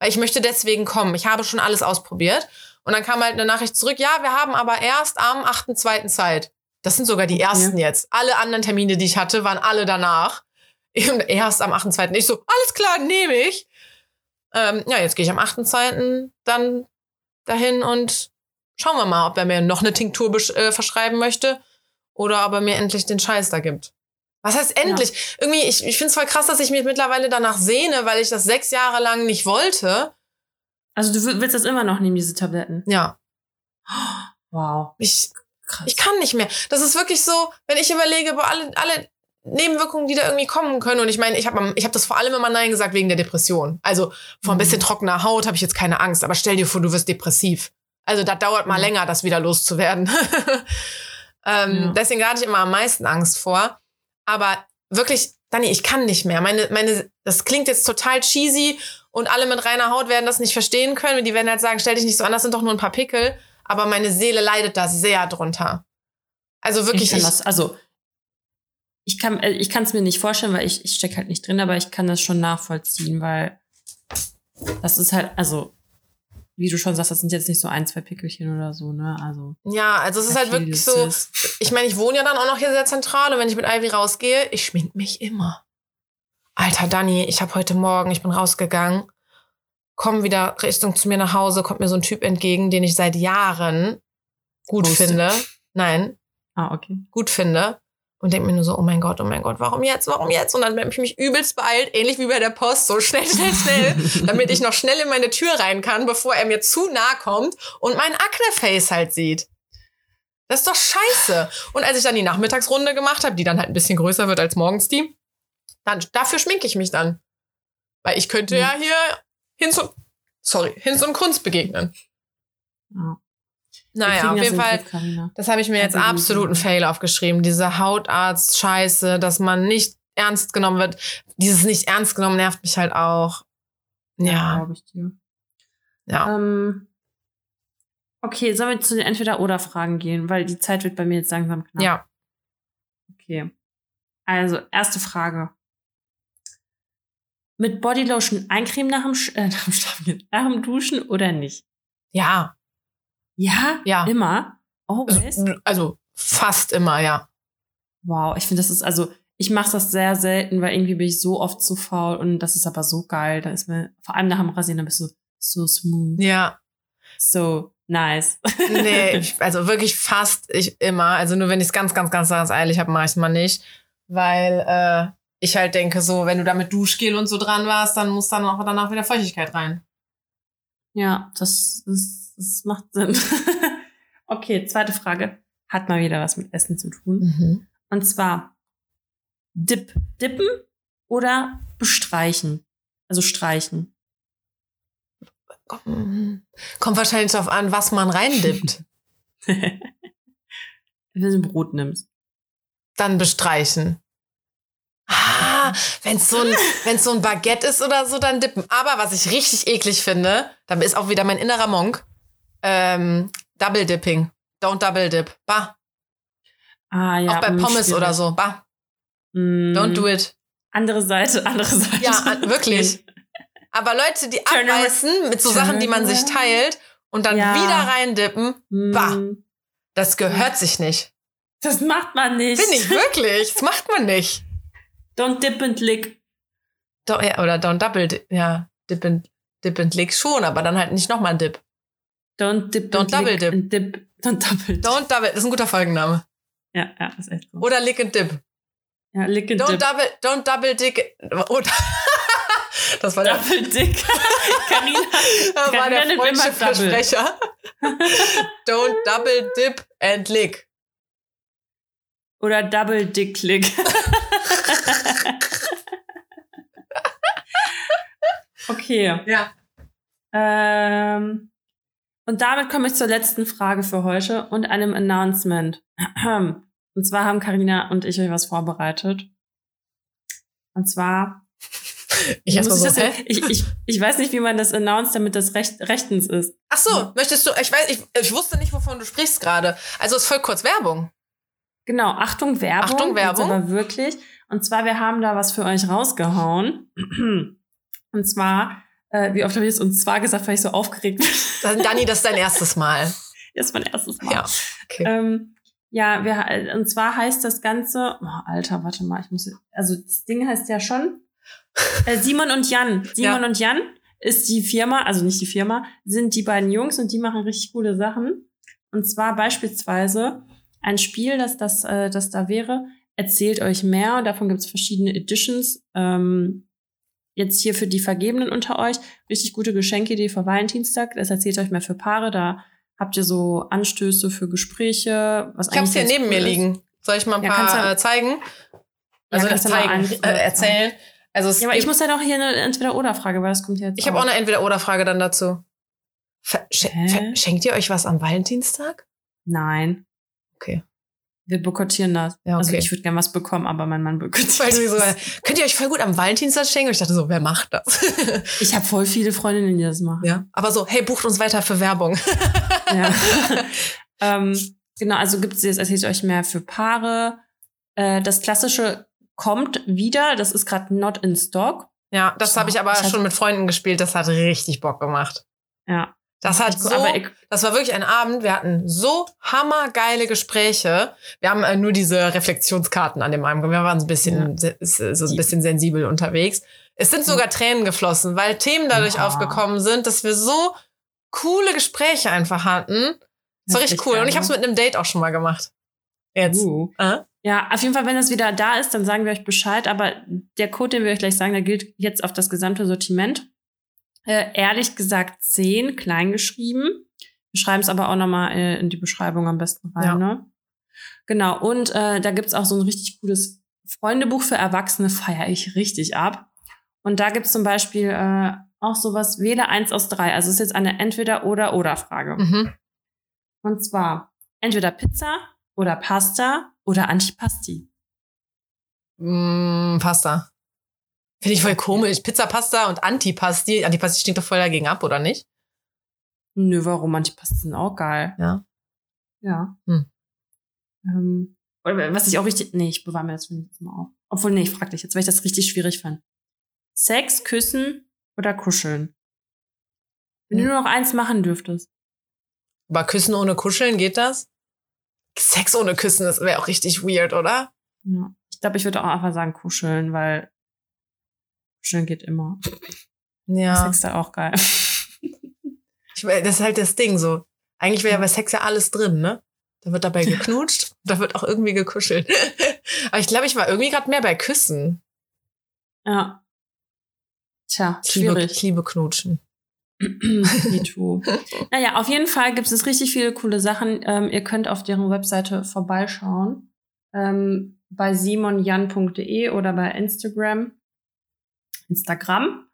Weil ich möchte deswegen kommen. Ich habe schon alles ausprobiert. Und dann kam halt eine Nachricht zurück, ja, wir haben aber erst am 8.2. Zeit. Das sind sogar die ersten jetzt. Alle anderen Termine, die ich hatte, waren alle danach. Und erst am 8.2. Ich so, alles klar, nehme ich. Ähm, ja, jetzt gehe ich am 8.2. dann dahin und schauen wir mal, ob er mir noch eine Tinktur äh, verschreiben möchte oder ob er mir endlich den Scheiß da gibt. Was heißt endlich? Irgendwie, ich, ich finde es voll krass, dass ich mich mittlerweile danach sehne, weil ich das sechs Jahre lang nicht wollte. Also du will- willst das immer noch nehmen, diese Tabletten? Ja, Wow. ich, Krass. ich kann nicht mehr. Das ist wirklich so, wenn ich überlege, boah, alle, alle Nebenwirkungen, die da irgendwie kommen können. Und ich meine, ich habe ich hab das vor allem immer Nein gesagt wegen der Depression. Also vor ein Mhm. bisschen trockener Haut habe ich jetzt keine Angst. Aber stell dir vor, du wirst depressiv. Also das dauert mal Mhm. länger, das wieder loszuwerden. ähm, Ja. Deswegen hatte ich immer am meisten Angst vor. Aber wirklich, Dani, ich kann nicht mehr. Meine, meine, das klingt jetzt total cheesy und alle mit reiner Haut werden das nicht verstehen können. Die werden halt sagen, stell dich nicht so an, das sind doch nur ein paar Pickel. Aber meine Seele leidet da sehr drunter. Also wirklich, ich ich, das, also ich kann äh, ich kann es mir nicht vorstellen, weil ich ich stecke halt nicht drin, aber ich kann das schon nachvollziehen, weil das ist halt also wie du schon sagst, das sind jetzt nicht so ein, zwei Pickelchen oder so, ne? Also ja, also es ist halt wirklich so, ich meine, ich wohne ja dann auch noch hier sehr zentral und wenn ich mit Ivy rausgehe, ich schmink mich immer. Alter Dani, ich habe heute Morgen, ich bin rausgegangen, komm wieder Richtung zu mir nach Hause, kommt mir so ein Typ entgegen, den ich seit Jahren gut Wusste. finde. Nein, Ah, okay. gut finde. Und denke mir nur so, oh mein Gott, oh mein Gott, warum jetzt, warum jetzt? Und dann habe ich mich übelst beeilt, ähnlich wie bei der Post, so schnell, schnell, schnell, damit ich noch schnell in meine Tür rein kann, bevor er mir zu nah kommt und mein Akne-Face halt sieht. Das ist doch scheiße. Und als ich dann die Nachmittagsrunde gemacht habe, die dann halt ein bisschen größer wird als morgens die, dann dafür schminke ich mich dann. Weil ich könnte ja, Ja. hier hin zu, sorry, hin zu Kunst begegnen. Ja. Naja, auf jeden Fall. Griff. Das habe ich mir jetzt Ja, absoluten. Fail aufgeschrieben. Diese Hautarzt-Scheiße, dass man nicht ernst genommen wird. Dieses nicht ernst genommen nervt mich halt auch. Ja, glaube ich dir. ja. Ähm, okay, sollen wir zu den Entweder-Oder-Fragen gehen, weil die Zeit wird bei mir jetzt langsam knapp. Ja. Okay. Also, erste Frage. mit Bodylotion eincremen nach dem, Sch äh, nach dem Schlafen, nach dem Duschen oder nicht? Ja. Ja? Ja. Immer? Always? Also fast immer, ja. Wow, ich finde, das ist, also, ich mache das sehr selten, weil irgendwie bin ich so oft zu faul und das ist aber so geil. Da ist mir, vor allem nach dem Rasieren, da bist du so smooth, Ja. so nice. Nee, ich, also wirklich fast ich immer. Also nur wenn ich es ganz, ganz, ganz, ganz eilig habe, mache ich es mal nicht. Weil äh, ich halt denke, so, wenn du da mit Duschgel und so dran warst, dann muss dann auch danach wieder Feuchtigkeit rein. ja, das, das, das macht Sinn. okay, zweite Frage. Hat mal wieder was mit Essen zu tun. Mhm. Und zwar Dip, dippen oder bestreichen? Also streichen. Kommt wahrscheinlich darauf an, was man reindippt. Wenn du ein Brot nimmst. Dann bestreichen. Ah, wenn es so, ein, wenn's so ein Baguette ist oder so, dann dippen. Aber was ich richtig eklig finde, da ist auch wieder mein innerer Monk, ähm, Double Dipping. Don't Double Dip. Bah. Ah, ja. auch bei mm, Pommes schwierig. oder so. Bah. Mm, Don't do it. Andere Seite, andere Seite. Ja, an- wirklich. Aber Leute, die Turn around. abbeißen mit so Sachen, die man sich Turn teilt und dann Ja. wieder reindippen, Mm, Bah. das gehört sich nicht. Das macht man nicht. Finde ich wirklich. Das macht man nicht. Don't dip and lick. Do, ja, oder don't double dip. Ja, dip and, dip and lick schon, aber dann halt nicht nochmal ein Dip. Don't dip Don't double dip. and dip. Don't double dip. Don't double, das ist ein guter Folgenname. Ja, ja, das ist echt so. Oder lick and dip. Ja, lick and Don't dip. double, don't double dick. Oder, das war der, Double dick. Carina. das war der double. Versprecher. don't double dip and lick. Oder Double Dick Lick. okay. Ja. Ähm, und damit komme ich zur letzten Frage für heute und einem Announcement. Und zwar haben Karina und ich euch was vorbereitet. Und zwar Ich muss so, ich, das, ich, ich, ich weiß nicht, wie man das announced, damit das recht, rechtens ist. Ach so, möchtest du, ich weiß, ich, ich wusste nicht, wovon du sprichst gerade. Also ist voll kurz Werbung. Genau, Achtung Werbung. Achtung, Werbung. Aber wirklich. Und zwar, wir haben da was für euch rausgehauen. Und zwar, äh, wie oft habe ich es uns zwar gesagt, weil ich so aufgeregt bin. Dani, das ist dein erstes Mal. Das ist mein erstes Mal. Ja, okay. Ähm, ja, wir, und zwar heißt das Ganze, oh, Alter, warte mal, ich muss, also das Ding heißt ja schon äh, Simon und Jan. Simon Ja. und Jan ist die Firma, also nicht die Firma, sind die beiden Jungs und die machen richtig coole Sachen. Und zwar beispielsweise ein Spiel, das das, äh, das da wäre, erzählt euch mehr. Davon gibt es verschiedene Editions. Ähm, jetzt hier für die Vergebenen unter euch richtig gute Geschenkidee für Valentinstag. Das erzählt euch mehr für Paare. Da habt ihr so Anstöße für Gespräche. Was Ich hab's hier eigentlich ganz neben mir cool ist. liegen. Soll ich mal ein Ja, paar äh, zeigen? Also mal zeigen, äh, erzählen. Also es Ja, aber ich muss ja doch hier eine Entweder-Oder-Frage, weil das kommt jetzt. ich habe auch eine Entweder-Oder-Frage dann dazu. Ver Hä? schenkt ihr euch was am Valentinstag? Nein. Okay. Wir boykottieren das. Ja, Also okay. ich würde gerne was bekommen, aber mein Mann boykottiert. Du so, könnt ihr euch voll gut am Valentinstag schenken? Und ich dachte so, wer macht das? Ich habe voll viele Freundinnen, die das machen. ja. Aber so, hey, bucht uns weiter für Werbung. Ja. ähm, genau, also gibt es jetzt, erzählt euch mehr für Paare. Äh, das klassische kommt wieder, das ist gerade not in stock. Ja, das habe ich aber Ich schon mit Freunden gespielt. Das hat richtig Bock gemacht. Ja. Das hat so, das war wirklich ein Abend. Wir hatten so hammergeile Gespräche. Wir haben äh, nur diese Reflexionskarten an dem Abend. Wir waren so ein bisschen, se- so ein bisschen sensibel unterwegs. Es sind sogar Tränen geflossen, weil Themen dadurch Ja. aufgekommen sind, dass wir so coole Gespräche einfach hatten. Das war richtig cool. Und ich habe es mit einem Date auch schon mal gemacht. Jetzt. Uh. Äh? Ja, auf jeden Fall, wenn das wieder da ist, dann sagen wir euch Bescheid. Aber der Code, den wir euch gleich sagen, der gilt jetzt auf das gesamte Sortiment. Äh, ehrlich gesagt 10, klein geschrieben. Wir schreiben es aber auch nochmal äh, in die Beschreibung am besten rein. Ja. Ne? Genau, und äh, da gibt's auch so ein richtig cooles Freundebuch für Erwachsene, feiere ich richtig ab. Und da gibt's zum Beispiel äh, auch sowas, wähle eins aus drei. Also es ist jetzt eine Entweder-Oder-Oder-Frage. Mhm. Und zwar entweder Pizza oder Pasta oder Antipasti. Mm, Pasta. Finde ich voll komisch. Pizza, Pasta und Antipasti. Antipasti stinkt doch voll dagegen ab, oder nicht? Nö, warum? Antipasti sind auch geil. Ja. Ja. Hm. Ähm, oder was ich auch richtig. Nee, ich bewahre mir das für nächstes Mal auf. Obwohl, nee, ich frag dich jetzt, weil ich das richtig schwierig fand. Sex, Küssen oder Kuscheln. Wenn du Hm. nur noch eins machen dürftest. Aber Küssen ohne Kuscheln, geht das? Sex ohne Küssen, das wäre auch richtig weird, oder? Ja. Ich glaube, ich würde auch einfach sagen Kuscheln, weil Kuscheln geht immer. Ja. Sex ist da auch geil. Ich, das ist halt das Ding so. Eigentlich wäre ja bei Sex ja alles drin, ne? Da wird dabei geknutscht, da wird auch irgendwie gekuschelt. Aber ich glaube, ich war irgendwie gerade mehr bei Küssen. Ja. Tja, Ich liebe, schwierig. ich liebe Knutschen. Me too. Naja, auf jeden Fall gibt es richtig viele coole Sachen. Ähm, ihr könnt auf deren Webseite vorbeischauen. Ähm, bei simonjan.de oder bei Instagram. Instagram.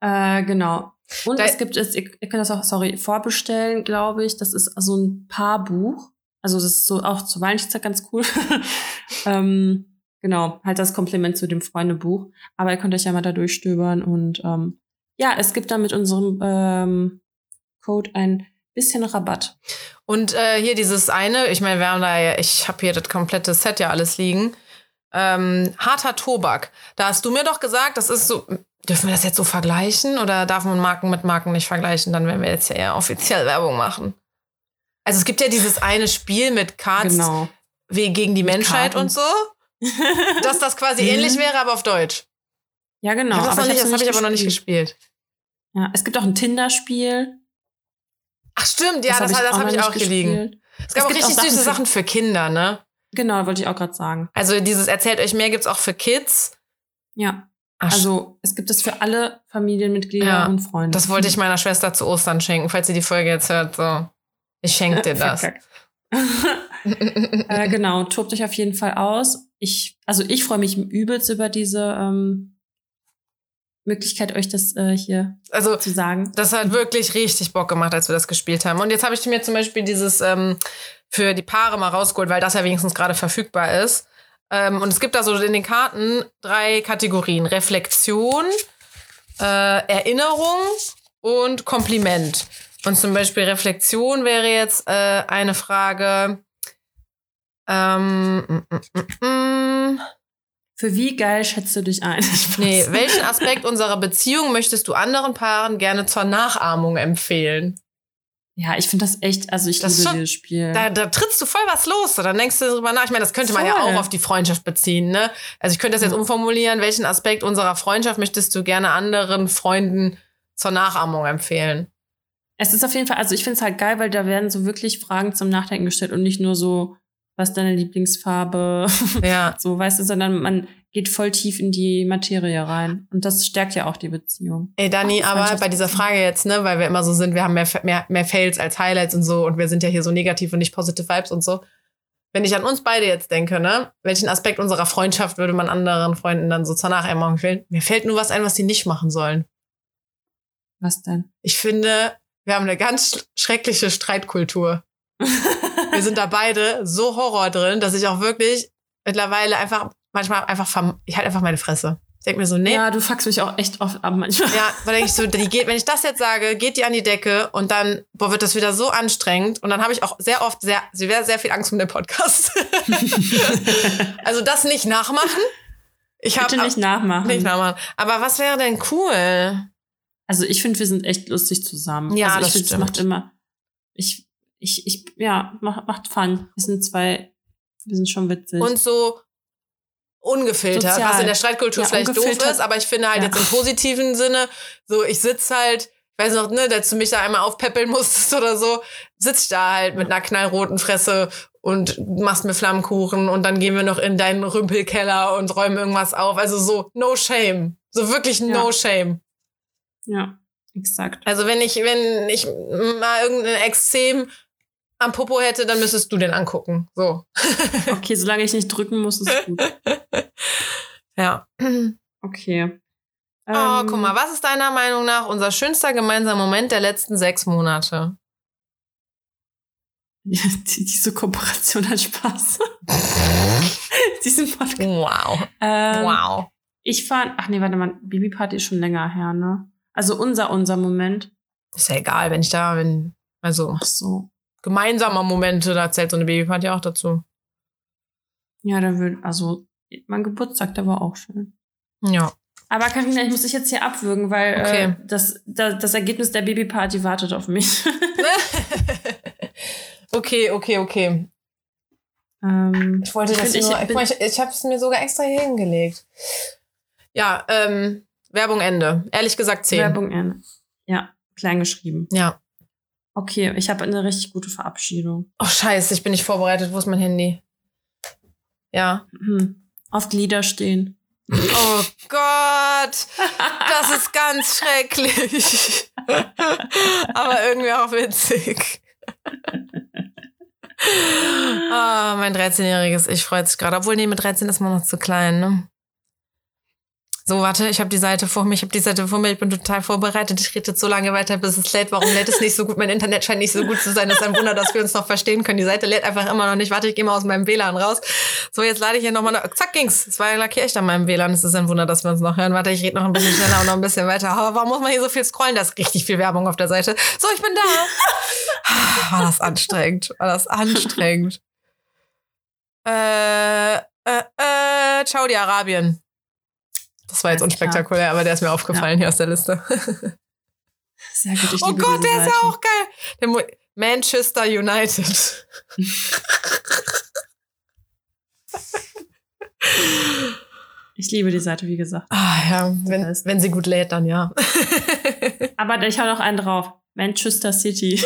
Äh, genau. Und Da- es gibt es, ihr, ihr könnt das auch, sorry, vorbestellen, glaube ich. Das ist so ein Paarbuch. Also das ist so auch zur Valentinstag ganz cool. ähm, genau, halt das Kompliment zu dem Freundebuch. Aber ihr könnt euch ja mal da durchstöbern und ähm, ja, es gibt da mit unserem ähm, Code ein bisschen Rabatt. Und äh, hier dieses eine, ich meine, wir haben da ja, ich habe hier das komplette Set ja alles liegen. Ähm, harter Tobak. Da hast du mir doch gesagt, das ist so. Dürfen wir das jetzt so vergleichen oder darf man Marken mit Marken nicht vergleichen, dann wenn wir jetzt ja eher offiziell Werbung machen? Also es gibt ja dieses eine Spiel mit Cards Genau. gegen die Mit Menschheit Karten. und so, dass das quasi Mhm. ähnlich wäre, aber auf Deutsch. ja, genau. ich hab das nicht, hab's das habe ich aber noch nicht gespielt. Ja, es gibt auch ein Tinder-Spiel. Ach stimmt, ja, das, hab das, habe ich nicht auch hier liegen. Es gab Es auch richtig süße Sachen für- Sachen für Kinder, ne? Genau, wollte ich auch gerade sagen. Also dieses Erzählt euch mehr gibt's auch für Kids. Ja, Ach, also es gibt es für alle Familienmitglieder Ja, und Freunde. Das wollte ich meiner Schwester zu Ostern schenken, falls sie die Folge jetzt hört. So, ich schenke dir das. Äh, genau, tobt euch auf jeden Fall aus. Ich, also ich freue mich übelst über diese ähm, Möglichkeit, euch das äh, hier also zu sagen. das hat wirklich richtig Bock gemacht, als wir das gespielt haben. Und jetzt habe ich mir zum Beispiel dieses ähm, für die Paare mal rausgeholt, weil das ja wenigstens gerade verfügbar ist. Ähm, und es gibt da so in den Karten drei Kategorien: Reflexion, äh, Erinnerung und Kompliment. Und zum Beispiel Reflexion wäre jetzt äh, eine Frage. Ähm, mm, mm, mm, mm. Für wie geil schätzt du dich ein? Nee, welchen Aspekt unserer Beziehung möchtest du anderen Paaren gerne zur Nachahmung empfehlen? Ja, ich finde das echt, also ich Das liebe schon- dieses Spiel. Da, da trittst du voll was los. Dann denkst du drüber nach. Ich meine, das könnte man ja Voll. auch auf die Freundschaft beziehen. Ne? Also ich könnte das jetzt umformulieren. Welchen Aspekt unserer Freundschaft möchtest du gerne anderen Freunden zur Nachahmung empfehlen? Es ist auf jeden Fall, also ich finde es halt geil, weil da werden so wirklich Fragen zum Nachdenken gestellt und nicht nur so, was deine Lieblingsfarbe, Ja. so, weißt du, sondern man geht voll tief in die Materie rein. Und das stärkt ja auch die Beziehung. Ey, Dani, die aber bei dieser Frage jetzt, ne, weil wir immer so sind, wir haben mehr, mehr, mehr Fails als Highlights und so und wir sind ja hier so negativ und nicht positive Vibes und so. Wenn ich an uns beide jetzt denke, ne, welchen Aspekt unserer Freundschaft würde man anderen Freunden dann so zur Nachahmung empfehlen? Mir fällt nur was ein, was die nicht machen sollen. Was denn? Ich finde, wir haben eine ganz sch- schreckliche Streitkultur. Wir sind da beide so Horror drin, dass ich auch wirklich mittlerweile einfach, manchmal einfach, ich halt einfach meine Fresse. Ich denke mir so, nee. Ja, Ja, du fuckst mich auch echt oft ab manchmal. da denke ich so, die geht, wenn ich das jetzt sage, geht die an die Decke und dann, boah, wird das wieder so anstrengend. Und dann habe ich auch sehr oft sehr, sehr, sehr viel Angst um den Podcast. also das nicht nachmachen. Ich habe Bitte nicht nachmachen. nicht nachmachen. Aber was wäre denn cool? Also ich finde, wir sind echt lustig zusammen. Ja, also ich das stimmt. macht immer, ich, ich, ich, ja, macht, macht Fun. Wir sind zwei, wir sind schon witzig. und so ungefiltert, Sozial. was in der Streitkultur Ja, vielleicht doof ist, aber ich finde halt Ja. jetzt im positiven Sinne, so ich sitz halt, ich weiß noch, ne, dass du mich da einmal aufpäppeln musstest oder so, sitz ich da halt mit einer knallroten Fresse und machst mir Flammkuchen und dann gehen wir noch in deinen Rümpelkeller und räumen irgendwas auf. Also so no shame. So wirklich no Ja. shame. ja, exakt. Also wenn ich, wenn ich mal irgendein Extrem am Popo hätte, dann müsstest du den angucken. So. Okay, solange ich nicht drücken muss, ist gut. Ja. Okay. Oh, Ähm, guck mal, was ist deiner Meinung nach unser schönster gemeinsamer Moment der letzten sechs Monate? Ja, die, diese Kooperation hat Spaß. Diesen Podcast. Wow. Ähm, Wow. Ich fand, ach nee, warte mal, Babyparty ist schon länger her, ne? Also unser, unser Moment. Ist ja egal, wenn ich da bin. Also Ach so. Gemeinsamer Momente, da zählt so eine Babyparty auch dazu. Ja, da würde, also mein Geburtstag, der war auch schön. Ja. Aber Karina, ich muss dich jetzt hier abwürgen, weil Okay. äh, das, das, das Ergebnis der Babyparty wartet auf mich. okay, okay, okay. ähm, Ich wollte Ich das nur, ich ich, ich habe es mir sogar extra hier hingelegt. Ja, ähm, Werbung Ende. Ehrlich gesagt 10. Werbung Ende. Ja, klein geschrieben. Ja. Okay, ich habe eine richtig gute Verabschiedung. Oh, scheiße, ich bin nicht vorbereitet. Wo ist mein Handy? Ja. Hm. Auf Glieder stehen. Oh Gott, das ist ganz schrecklich. Aber irgendwie auch witzig. Ah, mein 13-jähriges Ich freut sich gerade. Obwohl, nee, mit 13 ist man noch zu klein, ne? So, warte, ich habe die Seite vor mir, ich habe die Seite vor mir, ich bin total vorbereitet. Ich rede jetzt so lange weiter, bis es lädt. Warum lädt es nicht so gut? Mein Internet scheint nicht so gut zu sein. Das ist ein Wunder, dass wir uns noch verstehen können. Die Seite lädt einfach immer noch nicht. Warte, ich gehe mal aus meinem WLAN raus. So, jetzt lade ich hier nochmal. Zack, ging's. Es war ja lackier echt an meinem WLAN. Es ist ein Wunder, dass wir uns noch hören. Warte, ich rede noch ein bisschen schneller und noch ein bisschen weiter. Aber warum muss man hier so viel scrollen? Da ist richtig viel Werbung auf der Seite. So, ich bin da. War das anstrengend. War das anstrengend. Äh, äh, äh, Saudi-Arabien. Das war jetzt klar. unspektakulär, aber der ist mir aufgefallen hier aus der Liste. Sehr gut, ich oh Gott, der ist ja Seite. auch geil. Manchester United. Ich liebe die Seite, wie gesagt. Ah ja, wenn, Das- wenn sie gut lädt, dann ja. Aber ich hau noch einen drauf. Manchester City.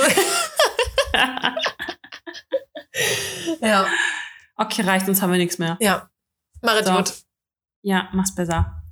ja. okay, reicht, sonst haben wir nichts mehr. Ja. Mach es So. gut. Ja, mach's besser.